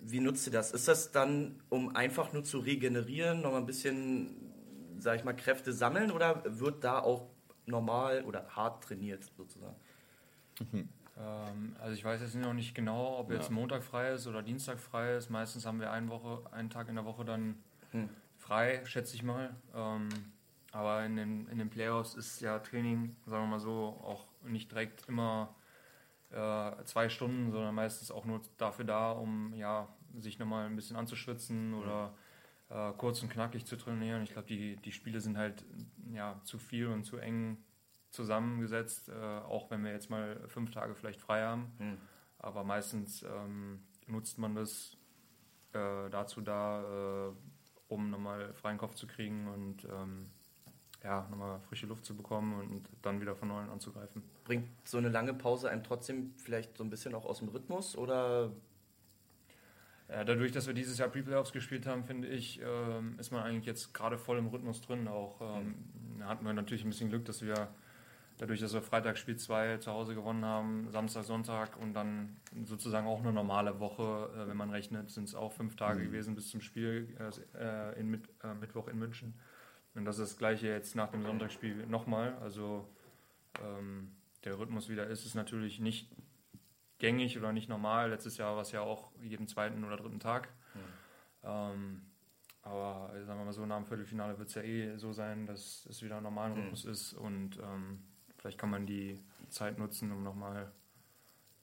wie nutzt ihr das? Ist das dann, um einfach nur zu regenerieren, noch mal ein bisschen, sag ich mal, Kräfte sammeln oder wird da auch normal oder hart trainiert sozusagen? Ähm, also ich weiß jetzt noch nicht genau, ob jetzt Montag frei ist oder Dienstag frei ist. Meistens haben wir eine Woche, einen Tag in der Woche dann frei, schätze ich mal. Ähm, aber in den, in den Playoffs ist ja Training, sagen wir mal so, auch nicht direkt immer äh, zwei Stunden, sondern meistens auch nur dafür da, um ja, sich nochmal ein bisschen anzuschwitzen oder äh, kurz und knackig zu trainieren. Ich glaube, die, die Spiele sind halt ja, zu viel und zu eng zusammengesetzt, äh, auch wenn wir jetzt mal fünf Tage vielleicht frei haben. Aber meistens ähm, nutzt man das äh, dazu da, äh, um nochmal freien Kopf zu kriegen und ähm, ja, nochmal frische Luft zu bekommen und dann wieder von neuem anzugreifen. Bringt so eine lange Pause einem trotzdem vielleicht so ein bisschen auch aus dem Rhythmus oder dadurch, dass wir dieses Jahr Pre-Playoffs gespielt haben, finde ich, ähm, ist man eigentlich jetzt gerade voll im Rhythmus drin. Auch ähm, da hatten wir natürlich ein bisschen Glück, dass wir dadurch, dass wir Freitag Spiel 2 zu Hause gewonnen haben, Samstag, Sonntag und dann sozusagen auch eine normale Woche, äh, wenn man rechnet, sind es auch fünf Tage gewesen bis zum Spiel äh, in Mit äh, Mittwoch in München. Und das ist das gleiche jetzt nach dem Sonntagsspiel nochmal. Also ähm, der Rhythmus wieder ist, ist natürlich nicht gängig oder nicht normal. Letztes Jahr war es ja auch jeden zweiten oder dritten Tag. Ähm, aber sagen wir mal so, nach dem Viertelfinale wird es ja eh so sein, dass es wieder ein normaler Rhythmus ist und ähm, vielleicht kann man die Zeit nutzen, um nochmal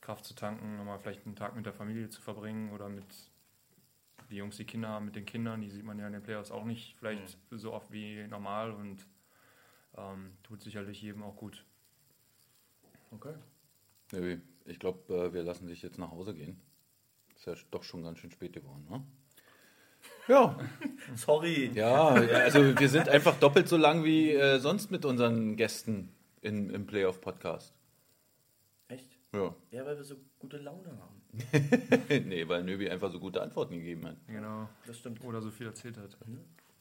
Kraft zu tanken, nochmal vielleicht einen Tag mit der Familie zu verbringen oder mit die Jungs, die Kinder haben, mit den Kindern, die sieht man ja in den Playoffs auch nicht vielleicht so oft wie normal und ähm, tut sicherlich jedem auch gut. Okay. Nö, ich glaube, wir lassen dich jetzt nach Hause gehen. Ist ja doch schon ganz schön spät geworden, ne? Ja, Sorry. ja, also wir sind einfach doppelt so lang wie äh, sonst mit unseren Gästen in, im Playoff-Podcast. Echt? Ja. Ja, weil wir so gute Laune haben. nee, weil Nöbi einfach so gute Antworten gegeben hat. Genau. Das stimmt. Oder so viel erzählt hat.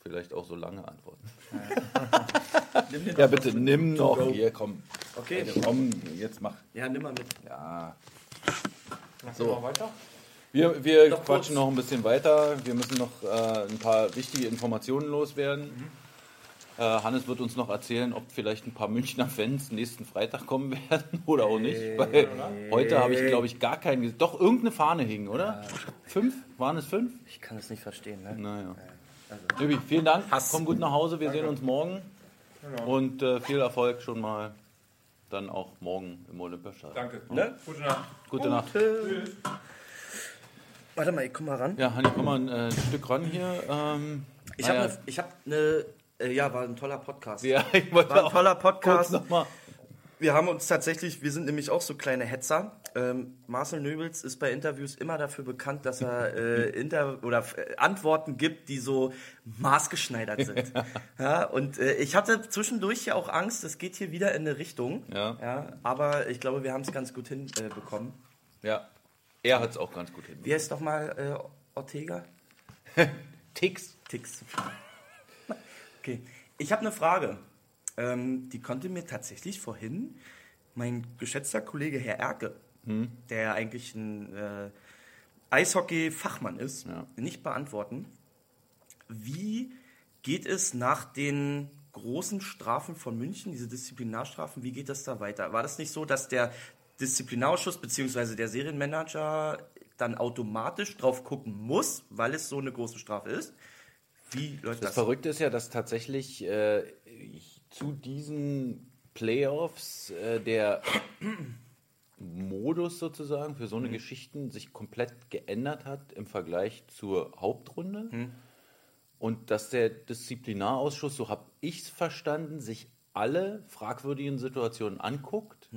Vielleicht auch so lange Antworten. Ja, bitte mit. nimm To noch. go. Hier, komm. Okay, Komm, jetzt mach. ja, nimm mal mit. Ja. So. weiter? Wir, wir Noch quatschen kurz. noch ein bisschen weiter. Wir müssen noch äh, ein paar wichtige Informationen loswerden. Äh, Hannes wird uns noch erzählen, ob vielleicht ein paar Münchner Fans nächsten Freitag kommen werden oder auch nicht. Weil heute habe ich, glaube ich, gar keinen gesehen. Doch, irgendeine Fahne hing, oder? Fünf? Waren es fünf? Ich kann es nicht verstehen, ne? Naja. Also. Nöbi, vielen Dank. Hass. Komm gut nach Hause. Wir sehen uns morgen. Und äh, viel Erfolg schon mal dann auch morgen im Olympiastadion. Danke. Ne? Gute Nacht. Gute Nacht. Warte mal, ich komm mal ran. Ja, Hanni, komm mal ein äh, Stück ran hier. Ähm, Ich naja, habe eine, ich hab ne, äh, ja, war ein toller Podcast. Ja, ich wollte War ein auch toller kurz Podcast. nochmal. Wir haben uns tatsächlich, wir sind nämlich auch so kleine Hetzer. Ähm, Marcel Nöbels ist bei Interviews immer dafür bekannt, dass er äh, Inter oder äh, Antworten gibt, die so maßgeschneidert sind. ja, und äh, ich hatte zwischendurch ja auch Angst, es geht hier wieder in eine Richtung. Ja. Ja, aber ich glaube, wir haben es ganz gut hinbekommen. Äh. Ja, er hat es auch ganz gut hin. Wie heißt doch mal äh, Ortega? Ticks. Ticks. Okay, ich habe eine Frage. Ähm, die konnte mir tatsächlich vorhin mein geschätzter Kollege Herr Erke, der ja eigentlich ein äh, Eishockey-Fachmann ist, Ja. nicht beantworten. Wie geht es nach den großen Strafen von München, diese Disziplinarstrafen, wie geht das da weiter? War das nicht so, dass der Disziplinarausschuss bzw. der Serienmanager dann automatisch drauf gucken muss, weil es so eine große Strafe ist? Wie läuft Das das? Verrückte ist ja, dass tatsächlich äh, zu diesen Playoffs äh, der Modus sozusagen für so eine Geschichten sich komplett geändert hat im Vergleich zur Hauptrunde. Und dass der Disziplinarausschuss, so habe ich es verstanden, sich alle fragwürdigen Situationen anguckt.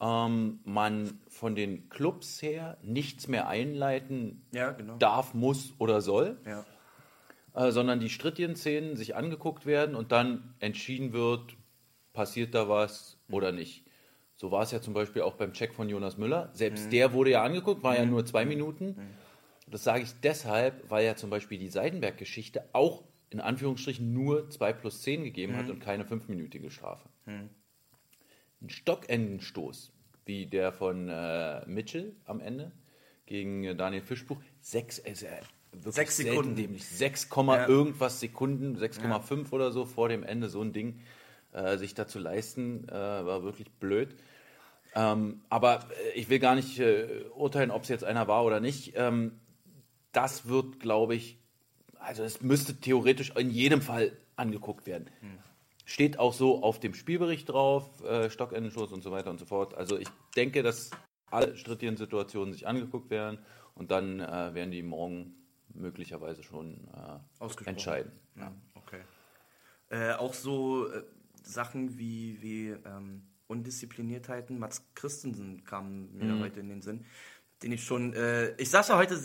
Ähm, man von den Clubs her nichts mehr einleiten Ja, genau. darf, muss oder soll Ja. Äh, sondern die strittigen Szenen sich angeguckt werden und dann entschieden wird, passiert da was oder nicht. So war es ja zum Beispiel auch beim Check von Jonas Müller. Selbst der wurde ja angeguckt, war ja nur zwei Minuten. Das sage ich deshalb, weil ja zum Beispiel die Seidenberg-Geschichte auch in Anführungsstrichen nur 2 plus 10 gegeben hat und keine fünfminütige Strafe. Ein Stockendenstoß, wie der von äh, Mitchell am Ende, gegen äh, Daniel Fischbuch. Sechs, äh, sehr- wirklich Sechs Sekunden. Dämlich. 6, Komma Ja. irgendwas Sekunden, 6,5 oder so vor dem Ende, so ein Ding äh, sich da zu leisten, äh, war wirklich blöd. Ähm, aber äh, ich will gar nicht äh, urteilen, ob es jetzt einer war oder nicht. Ähm, das wird, glaube ich, also es müsste theoretisch in jedem Fall angeguckt werden. Steht auch so auf dem Spielbericht drauf, äh, Stockendenschuss und so weiter und so fort. Also ich denke, dass alle strittigen Situationen sich angeguckt werden und dann äh, werden die morgen möglicherweise schon äh, entscheiden. Ja, okay. Äh, auch so äh, Sachen wie, wie ähm, Undiszipliniertheiten. Mats Christensen kam mir Mhm. heute in den Sinn. Den ich schon, äh, ich saß ja heute,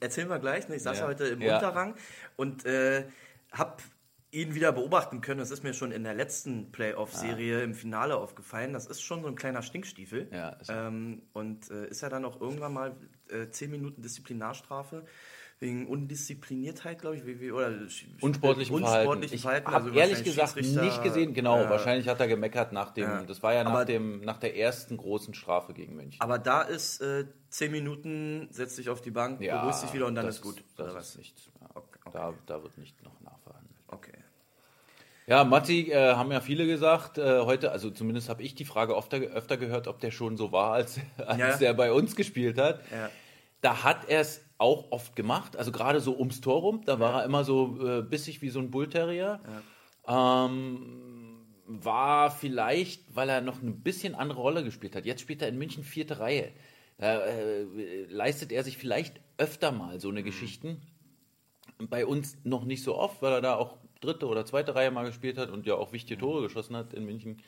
erzählen wir gleich, ne? ich saß ja, Ja. heute im Ja. Unterrang und äh, hab ihn wieder beobachten können. Das ist mir schon in der letzten Playoff-Serie im Finale aufgefallen. Das ist schon so ein kleiner Stinkstiefel. Ja, ähm, und äh, ist ja dann auch irgendwann mal äh, 10 Minuten Disziplinarstrafe wegen Undiszipliniertheit, glaube ich, wie, oder Unsportlichen Verhalten. unsportlichen Ich Verhalten. habe also ehrlich gesagt nicht gesehen, genau, äh, wahrscheinlich hat er gemeckert nach dem, Ja. das war ja nach, Aber- dem, nach der ersten großen Strafe gegen München. Aber da ist äh, 10 Minuten, setz dich auf die Bank, beruhigst dich wieder und dann das ist gut. Das ist nichts. Ja. Okay. Da, da wird nicht noch nachverhandelt. Okay. Ja, Matti, äh, haben ja viele gesagt, äh, heute, also zumindest habe ich die Frage öfter, öfter gehört, ob der schon so war, als, als Ja. der bei uns gespielt hat. Ja. Da hat er es auch oft gemacht, also gerade so ums Tor rum, da war er immer so äh, bissig wie so ein Bullterrier. Ähm, war vielleicht, weil er noch ein bisschen andere Rolle gespielt hat. Jetzt spielt er in München vierte Reihe. Da äh, leistet er sich vielleicht öfter mal so eine Geschichten. Bei uns noch nicht so oft, weil er da auch dritte oder zweite Reihe mal gespielt hat und ja auch wichtige Tore geschossen hat in München.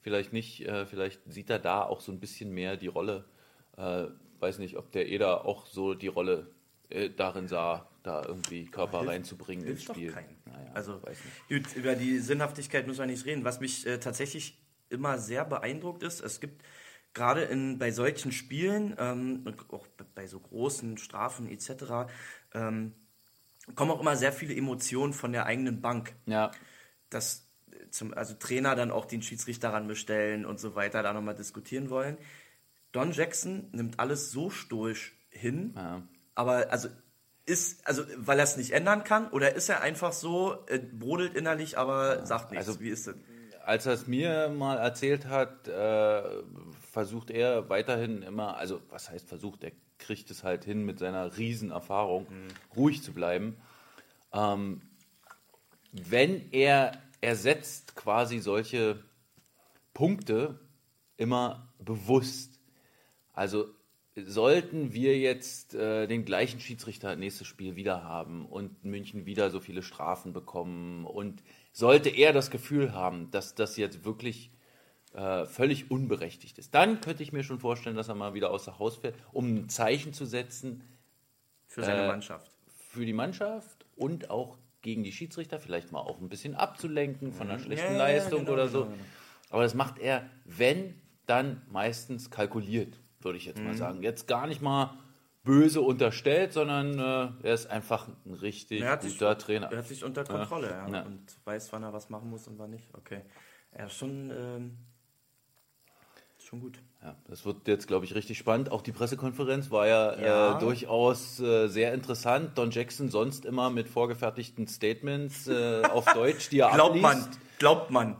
Vielleicht nicht, äh, vielleicht sieht er da auch so ein bisschen mehr die Rolle. Äh, weiß nicht, ob der Eder auch so die Rolle äh, darin sah, da irgendwie Körper reinzubringen ins Hilft Spiel. Naja, also, gut, über die Sinnhaftigkeit müssen wir nicht reden. Was mich äh, tatsächlich immer sehr beeindruckt ist, es gibt gerade in, bei solchen Spielen, ähm, auch bei so großen Strafen etc., ähm, kommen auch immer sehr viele Emotionen von der eigenen Bank. Ja, dass äh, zum, also Trainer dann auch den Schiedsrichter ranbestellen und so weiter, da nochmal diskutieren wollen. Don Jackson nimmt alles so stoisch hin, Ja. Aber also ist, also weil er es nicht ändern kann, oder ist er einfach so, äh, brodelt innerlich, aber sagt nichts? also- Wie ist das? als er es mir mal erzählt hat, äh, versucht er weiterhin immer, also was heißt versucht, er kriegt es halt hin mit seiner Riesenerfahrung, ruhig zu bleiben. Ähm, wenn er ersetzt quasi solche Punkte immer bewusst. Also sollten wir jetzt äh, den gleichen Schiedsrichter nächstes Spiel wieder haben und München wieder so viele Strafen bekommen und sollte er das Gefühl haben, dass das jetzt wirklich äh, völlig unberechtigt ist, dann könnte ich mir schon vorstellen, dass er mal wieder außer Haus fährt, um ein Zeichen zu setzen Für seine äh, Mannschaft. für die Mannschaft und auch gegen die Schiedsrichter, vielleicht mal auch ein bisschen abzulenken von einer schlechten Mhm. Ja, ja, ja, Leistung genau, oder genau, so. genau. Aber das macht er, wenn, dann meistens kalkuliert, würde ich jetzt Mhm. mal sagen. Jetzt gar nicht mal böse unterstellt, sondern äh, er ist einfach ein richtig Er hat, sich, guter Trainer. er hat sich unter Kontrolle ja. Ja. und weiß, wann er was machen muss und wann nicht. Okay. Er ist schon, ähm, schon gut. Ja, das wird jetzt, glaube ich, richtig spannend. Auch die Pressekonferenz war ja, Ja. Äh, durchaus äh, sehr interessant. Don Jackson sonst immer mit vorgefertigten Statements äh, auf Deutsch, die er Glaubt man, abliest. glaubt man.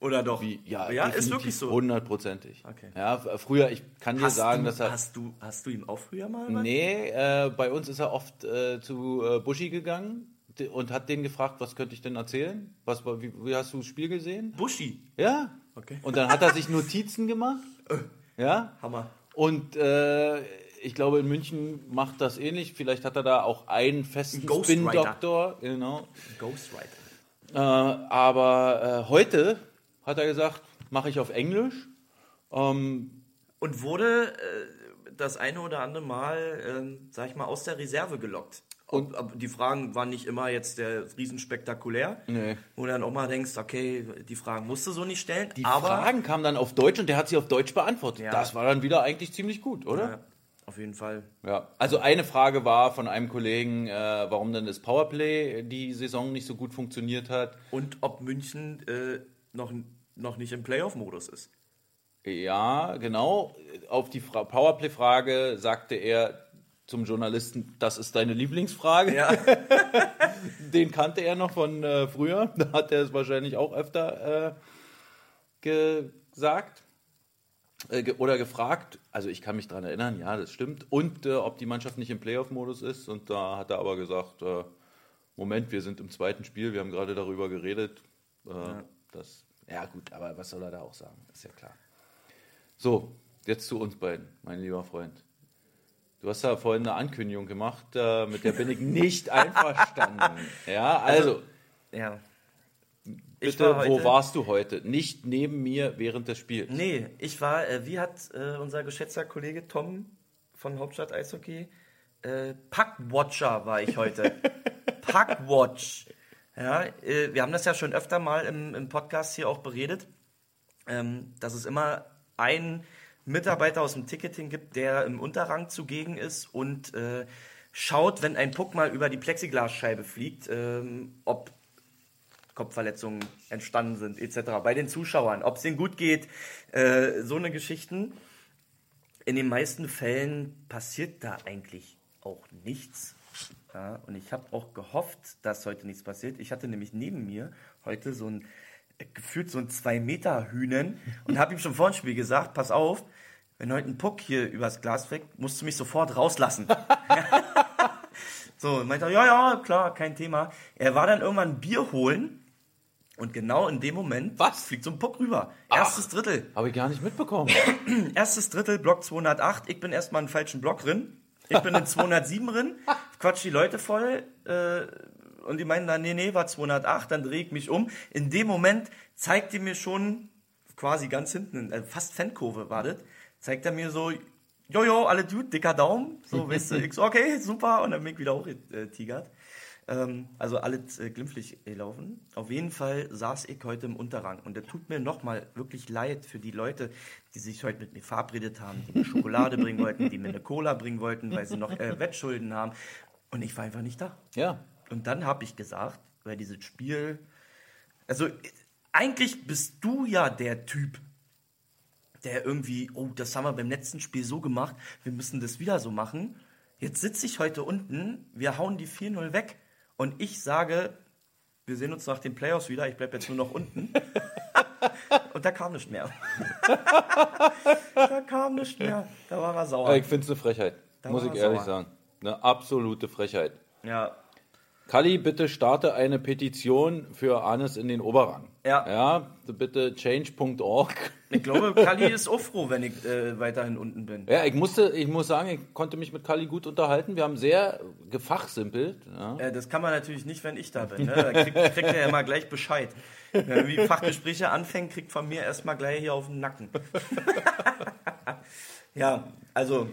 Oder doch? Wie, ja, ja ist wirklich so. Hundertprozentig. Okay. Ja, früher, ich kann dir Hast, sagen, du, dass er. hast, du, hast du ihm auch früher mal? Nee, äh, bei uns ist er oft äh, zu äh, Buschi gegangen und hat den gefragt, was könnte ich denn erzählen? Was, wie, wie hast du das Spiel gesehen? Buschi. Ja. Okay. Und dann hat er sich Notizen gemacht. Ja. Hammer. Und äh, ich glaube, in München macht das ähnlich. Vielleicht hat er da auch einen festen. Spin-Doktor. Genau. Ghostwriter. Äh, aber äh, heute hat er gesagt, mache ich auf Englisch. Ähm, Und wurde äh, das eine oder andere Mal, ähm, sag ich mal, aus der Reserve gelockt. Und aber die Fragen waren nicht immer jetzt der riesenspektakulär. Nee. Wo du dann auch mal denkst, okay, die Fragen musst du so nicht stellen. die Fragen kamen dann auf Deutsch und der hat sie auf Deutsch beantwortet. Ja. Das war dann wieder eigentlich ziemlich gut, oder? Ja, auf jeden Fall. Ja. Also eine Frage war von einem Kollegen, äh, warum denn das Powerplay die Saison nicht so gut funktioniert hat. Und ob München äh, noch, noch nicht im Playoff-Modus ist. Ja, genau. Auf die Fra Powerplay-Frage sagte er zum Journalisten, das ist deine Lieblingsfrage. Ja. Den kannte er noch von äh, früher. Da hat er es wahrscheinlich auch öfter äh, gesagt äh, ge oder gefragt. Also ich kann mich daran erinnern, ja, das stimmt. Und äh, ob die Mannschaft nicht im Playoff-Modus ist. Und da hat er aber gesagt, äh, Moment, wir sind im zweiten Spiel, wir haben gerade darüber geredet. Äh, Ja. Das, ja gut, aber was soll er da auch sagen? ist ja klar. So, jetzt zu uns beiden, mein lieber Freund. Du hast ja vorhin eine Ankündigung gemacht, äh, mit der bin ich nicht einverstanden. Ja, also, Ja. bitte, war wo warst du heute? Nicht neben mir während des Spiels. Nee, ich war, äh, wie hat äh, unser geschätzter Kollege Tom von Hauptstadt Eishockey, äh, Packwatcher war ich heute. Packwatch. Ja, äh, wir haben das ja schon öfter mal im, im Podcast hier auch beredet, ähm, dass es immer einen Mitarbeiter aus dem Ticketing gibt, der im Unterrang zugegen ist und äh, schaut, wenn ein Puck mal über die Plexiglasscheibe fliegt, ähm, ob Kopfverletzungen entstanden sind, etc. Bei den Zuschauern, ob es denen gut geht, äh, so eine Geschichten. In den meisten Fällen passiert da eigentlich auch nichts. Ja, und ich habe auch gehofft, dass heute nichts passiert. Ich hatte nämlich neben mir heute so ein äh, gefühlt so ein 2 Meter Hühnen und habe ihm schon vor dem Spiel gesagt, pass auf, wenn heute ein Puck hier übers Glas fliegt, musst du mich sofort rauslassen. So, meinte er, ja, ja, klar, kein Thema. Er war dann irgendwann ein Bier holen und genau in dem Moment Was? fliegt so ein Puck rüber. Erstes Drittel. Habe ich gar nicht mitbekommen. Erstes Drittel, Block 208. Ich bin erstmal im falschen Block drin. Ich bin in 207 drin, quatsch die Leute voll äh, und die meinen dann, nee, nee, war 208, dann drehe ich mich um. In dem Moment zeigt die mir schon, quasi ganz hinten, äh, fast Fankurve war das, zeigt er mir so, jojo, alle Dude, dicker Daumen, so, weißt du, ich so, okay, super, und dann bin ich wieder hochgetigert. Ähm, also alles äh, glimpflich gelaufen. Auf jeden Fall saß ich heute im Unterrang. Und der tut mir nochmal wirklich leid für die Leute, die sich heute mit mir verabredet haben, die mir Schokolade bringen wollten, die mir eine Cola bringen wollten, weil sie noch äh, Wettschulden haben. Und ich war einfach nicht da. Ja. Und dann habe ich gesagt, weil dieses Spiel. Also, äh, eigentlich bist du ja der Typ, der irgendwie, oh, das haben wir beim letzten Spiel so gemacht, wir müssen das wieder so machen. Jetzt sitze ich heute unten, wir hauen die 4-0 weg und ich sage, wir sehen uns nach den Playoffs wieder, ich bleibe jetzt nur noch unten. und da kam nichts mehr. da kam nichts mehr. Da war er sauer. Ich finde es eine Frechheit, Da muss ich ehrlich sauer. sagen. Eine absolute Frechheit. Ja, Kalli, bitte starte eine Petition für Arnes in den Oberrang. Ja. Ja, bitte change.org. ich glaube, Kali ist auch froh, wenn ich äh, weiterhin unten bin. Ja, ich musste, ich muss sagen, ich konnte mich mit Kalli gut unterhalten. Wir haben sehr gefachsimpelt. Ja. Äh, das kann man natürlich nicht, wenn ich da bin. Ne? Da kriegt, kriegt er ja immer gleich Bescheid. Wenn wie Fachgespräche anfängt, kriegt von mir erstmal gleich hier auf den Nacken. ja, also.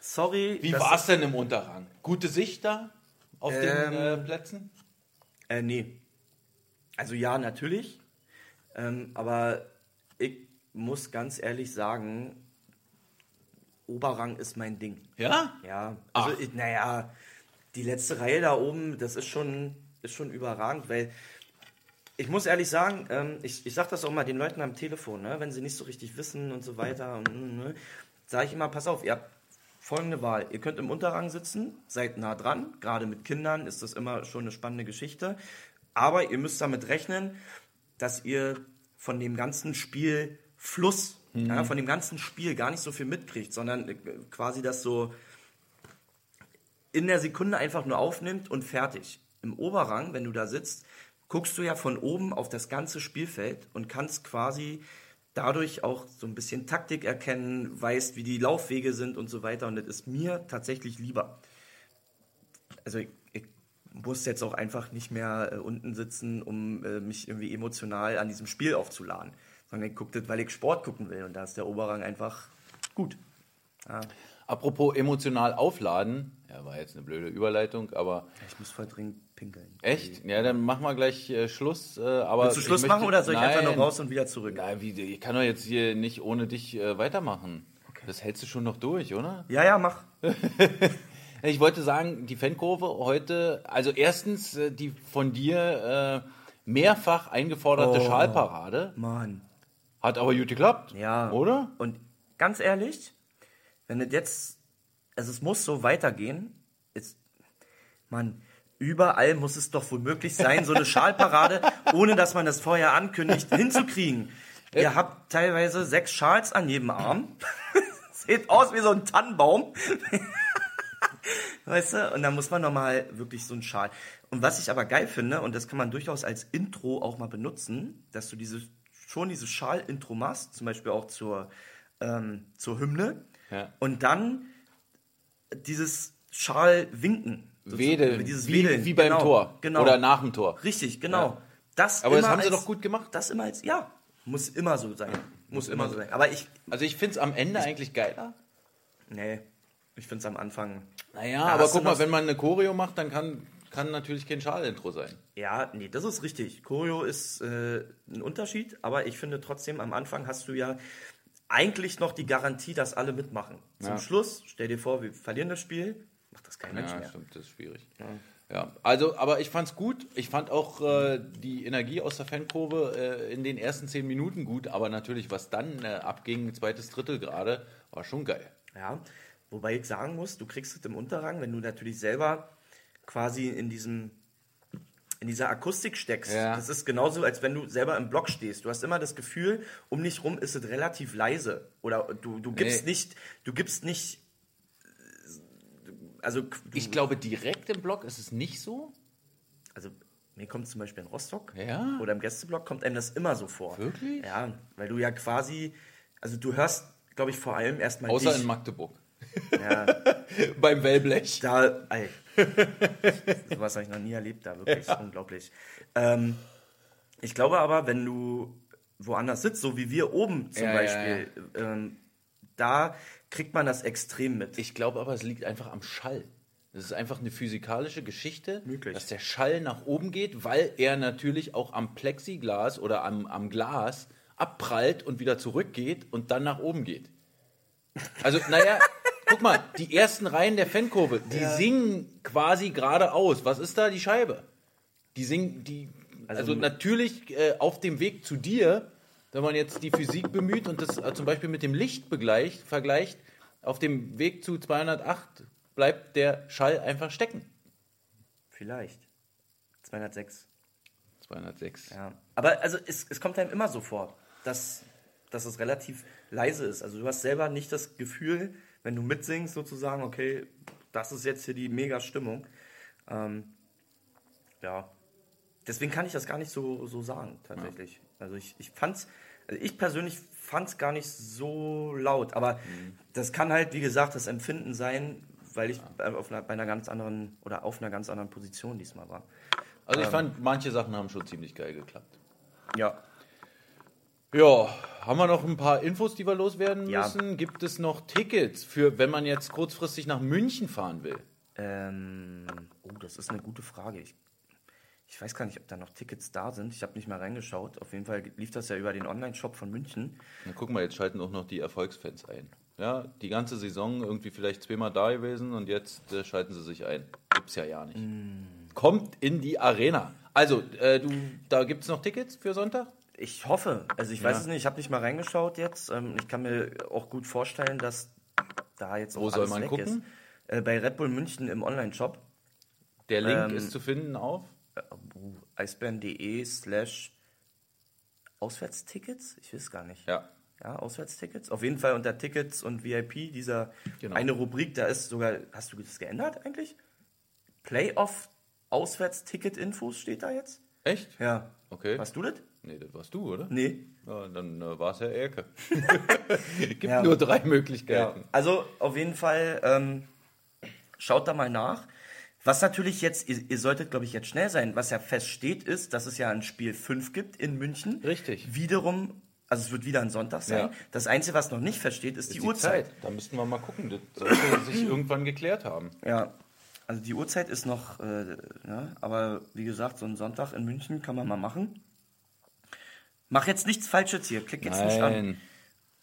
Sorry. Wie war es denn im Unterrang? Gute Sicht da auf den Ähm, äh, Plätzen? Äh, nee. Also ja, natürlich. Ähm, aber ich muss ganz ehrlich sagen, Oberrang ist mein Ding. Ja? Ja, also naja, die letzte Reihe da oben, das ist schon, ist schon überragend, weil ich muss ehrlich sagen, ähm, ich, ich sage das auch mal den Leuten am Telefon, ne, wenn sie nicht so richtig wissen und so weiter, und, ne, sage ich immer, pass auf, ihr habt folgende Wahl. Ihr könnt im Unterrang sitzen, seid nah dran, gerade mit Kindern ist das immer schon eine spannende Geschichte, aber ihr müsst damit rechnen, dass ihr von dem ganzen Spiel Fluss, ja, von dem ganzen Spiel gar nicht so viel mitkriegt, sondern äh, quasi das so in der Sekunde einfach nur aufnimmt und fertig. Im Oberrang, wenn du da sitzt, guckst du ja von oben auf das ganze Spielfeld und kannst quasi dadurch auch so ein bisschen Taktik erkennen, weißt, wie die Laufwege sind und so weiter. Und das ist mir tatsächlich lieber. Also ich, ich muss jetzt auch einfach nicht mehr äh, unten sitzen, um äh, mich irgendwie emotional an diesem Spiel aufzuladen. Sondern ich gucke das, weil ich Sport gucken will. Und da ist der Oberrang einfach gut. Apropos emotional aufladen. Ja, war jetzt eine blöde Überleitung, aber Ich muss dringend pinkeln. echt? Ja, dann machen wir gleich äh, Schluss. Äh, aber Willst du Schluss möchte- machen oder soll ich einfach Nein. noch raus und wieder zurück? Nein, wie, ich kann doch jetzt hier nicht ohne dich äh, weitermachen. Das hältst du schon noch durch, oder? Ja, ja, mach. Ich wollte sagen, die Fankurve heute, also erstens äh, die von dir äh, mehrfach eingeforderte Oh. Schalparade. Mann. Hat aber gut geklappt. Ja. Oder? Und ganz ehrlich, wenn es jetzt, also es muss so weitergehen, ist, man, überall muss es doch wohl möglich sein, so eine Schalparade, ohne dass man das vorher ankündigt, hinzukriegen. Ihr habt teilweise sechs Schals an jedem Arm. Sieht aus wie so ein Tannenbaum. Weißt du? Und dann muss man nochmal wirklich so einen Schal. Und was ich aber geil finde, und das kann man durchaus als Intro auch mal benutzen, dass du diese, schon dieses Schal-Intro machst, zum Beispiel auch zur, ähm, zur Hymne. Ja. Und dann dieses Schal-Winken. Wedel. Dieses wie, Wedeln. wie beim genau, Tor. Genau. Oder nach dem Tor. Richtig, genau. Ja. Das Aber das haben sie als- doch gut gemacht. Das immer als, ja, muss immer so sein. Muss immer so sein. Aber ich, Also ich finde es am Ende eigentlich geiler. nee, ich finde es am Anfang, Naja, Da aber guck mal, wenn man eine Choreo macht, dann kann, kann natürlich kein Schal-Intro sein. ja, nee, das ist richtig. Choreo ist äh, ein Unterschied, aber ich finde trotzdem, am Anfang hast du ja eigentlich noch die Garantie, dass alle mitmachen. Zum Ja. Schluss, stell dir vor, wir verlieren das Spiel, macht das kein Mensch Ja, mehr. stimmt, das ist schwierig. Ja. also, aber ich fand's gut. Ich fand auch äh, die Energie aus der Fankurve äh, in den ersten zehn Minuten gut, aber natürlich, was dann äh, abging, zweites Drittel gerade, war schon geil. Ja, wobei ich sagen muss, du kriegst es im Unterrang, wenn du natürlich selber quasi in diesem in dieser Akustik steckst. Ja. Das ist genauso, als wenn du selber im Block stehst. Du hast immer das Gefühl, um dich rum ist es relativ leise. Oder du, du gibst Nee. nicht, du gibst nicht, also, Ich glaube, direkt im Block ist es nicht so. also mir kommt zum Beispiel in Rostock Ja. oder im Gästeblock kommt einem das immer so vor. Wirklich? Ja, weil du ja quasi, also du hörst, glaube ich, vor allem erstmal Außer dich. in Magdeburg. ja, Beim Wellblech. Da, ey, sowas habe ich noch nie erlebt, da wirklich unglaublich. Ähm, ich glaube aber, wenn du woanders sitzt, so wie wir oben zum Ja, ja, Beispiel, Ähm, da kriegt man das extrem mit. Ich glaube aber, es liegt einfach am Schall. Das ist einfach eine physikalische Geschichte, Möglich. dass der Schall nach oben geht, weil er natürlich auch am Plexiglas oder am, am Glas abprallt und wieder zurückgeht und dann nach oben geht. Also, naja, guck mal, die ersten Reihen der Fankurve, die singen quasi geradeaus. Was ist da die Scheibe? Die singen, die, also, natürlich äh, auf dem Weg zu dir, wenn man jetzt die Physik bemüht und das äh, zum Beispiel mit dem Licht begleicht, vergleicht, auf dem Weg zu 208 bleibt der Schall einfach stecken. Vielleicht. 206. 206. Ja. Aber also es, es kommt einem immer so vor, dass, dass es relativ leise ist. Also du hast selber nicht das Gefühl, wenn du mitsingst, sozusagen, okay, das ist jetzt hier die Mega-Stimmung. Ähm, ja. Deswegen kann ich das gar nicht so, so sagen, tatsächlich. Also ich, ich fand's, also ich persönlich fand's gar nicht so laut, aber das kann halt, wie gesagt, das Empfinden sein, weil ich auf einer, bei einer ganz anderen oder auf einer ganz anderen Position diesmal war. Also ich fand, manche Sachen haben schon ziemlich geil geklappt. Ja, Ja, haben wir noch ein paar Infos, die wir loswerden Ja. müssen? Gibt es noch Tickets für, wenn man jetzt kurzfristig nach München fahren will? Ähm, oh, das ist eine gute Frage. Ich, ich weiß gar nicht, ob da noch Tickets da sind. Ich habe nicht mal reingeschaut. Auf jeden Fall lief das ja über den Online-Shop von München. Na, guck mal, jetzt schalten auch noch die Erfolgsfans ein. Ja, die ganze Saison irgendwie vielleicht zweimal da gewesen und jetzt äh, schalten sie sich ein. Gibt's ja ja nicht. Kommt in die Arena. Also, äh, du, da gibt's noch Tickets für Sonntag? Ich hoffe, also ich weiß Ja. es nicht, ich habe nicht mal reingeschaut jetzt. Ähm, ich kann mir auch gut vorstellen, dass da jetzt Wo auch soll alles man gucken? Äh, bei Red Bull München im Online-Shop. Der Link Ähm, ist zu finden auf. Äh, uh, eisbären.de slash Auswärtstickets? Ich weiß gar nicht. Ja. Ja, Auswärtstickets. Auf jeden Fall unter Tickets und VIP, dieser Genau. eine Rubrik, da ist sogar, hast du das geändert eigentlich? Playoff Auswärtsticket-Infos steht da jetzt? Echt? Ja. Okay. Warst du das? Nee, das warst du, oder? Nee. Ja, dann äh, war es Herr Erke. Gibt Ja. nur drei Möglichkeiten. Also auf jeden Fall ähm, schaut da mal nach. Was natürlich jetzt, ihr, ihr solltet glaube ich jetzt schnell sein, was ja feststeht ist, dass es ja ein Spiel 5 gibt in München. Richtig. Wiederum, also es wird wieder ein Sonntag sein. Ja. Das Einzige, was noch nicht feststeht, ist, die, Die Uhrzeit. Zeit. Da müssten wir mal gucken. Das sollte sich irgendwann geklärt haben. Ja, also die Uhrzeit ist noch, äh, ja, aber wie gesagt, so ein Sonntag in München kann man mal machen. Mach jetzt nichts Falsches hier, klick jetzt nicht an. Nein.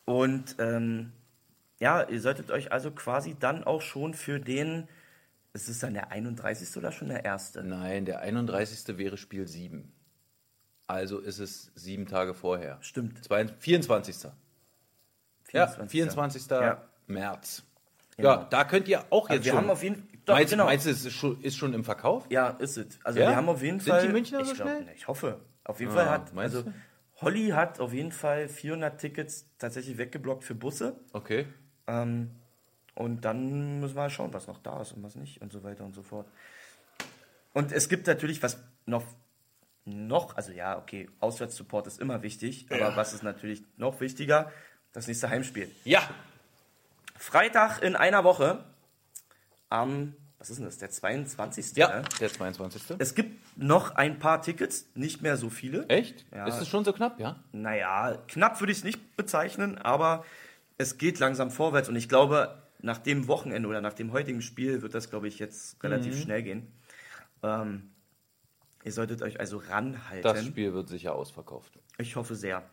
Und ähm, ja, ihr solltet euch also quasi dann auch schon für den, ist es dann der 31. oder schon der erste? Nein, der 31. wäre Spiel 7. Also ist es sieben Tage vorher. Stimmt. Zwei, 24. Ja, 24.. 24. Ja. März. Genau. Ja, da könnt ihr auch Also jetzt wir schon. haben auf jeden doch, meinst, genau. meinst du, es ist schon, ist schon im Verkauf? Ja, ist es. Also Ja? wir haben auf jeden Sind Fall. die Münchner ich so glaub, schnell? ne, Ich hoffe. Auf jeden Ah, Fall hat. Also du? Holly hat auf jeden Fall 400 Tickets tatsächlich weggeblockt für Busse. Okay. Ähm, und dann müssen wir mal schauen, was noch da ist und was nicht und so weiter und so fort. Und es gibt natürlich was noch, noch also ja, okay, Auswärtssupport ist immer wichtig, aber was ist natürlich noch wichtiger? Das nächste Heimspiel. Ja, Freitag in einer Woche am, was ist denn das, der 22. ja, Ne? der 22. Es gibt noch ein paar Tickets, nicht mehr so viele. Echt? Ja. Ist es schon so knapp, ja? Naja, knapp würde ich es nicht bezeichnen, aber es geht langsam vorwärts und ich glaube, nach dem Wochenende oder nach dem heutigen Spiel wird das, glaube ich, jetzt relativ Mhm. schnell gehen. Ähm, ihr solltet euch also ranhalten. Das Spiel wird sicher ausverkauft. Ich hoffe sehr.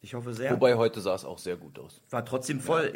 Ich hoffe sehr. Wobei heute sah es auch sehr gut aus. War trotzdem voll.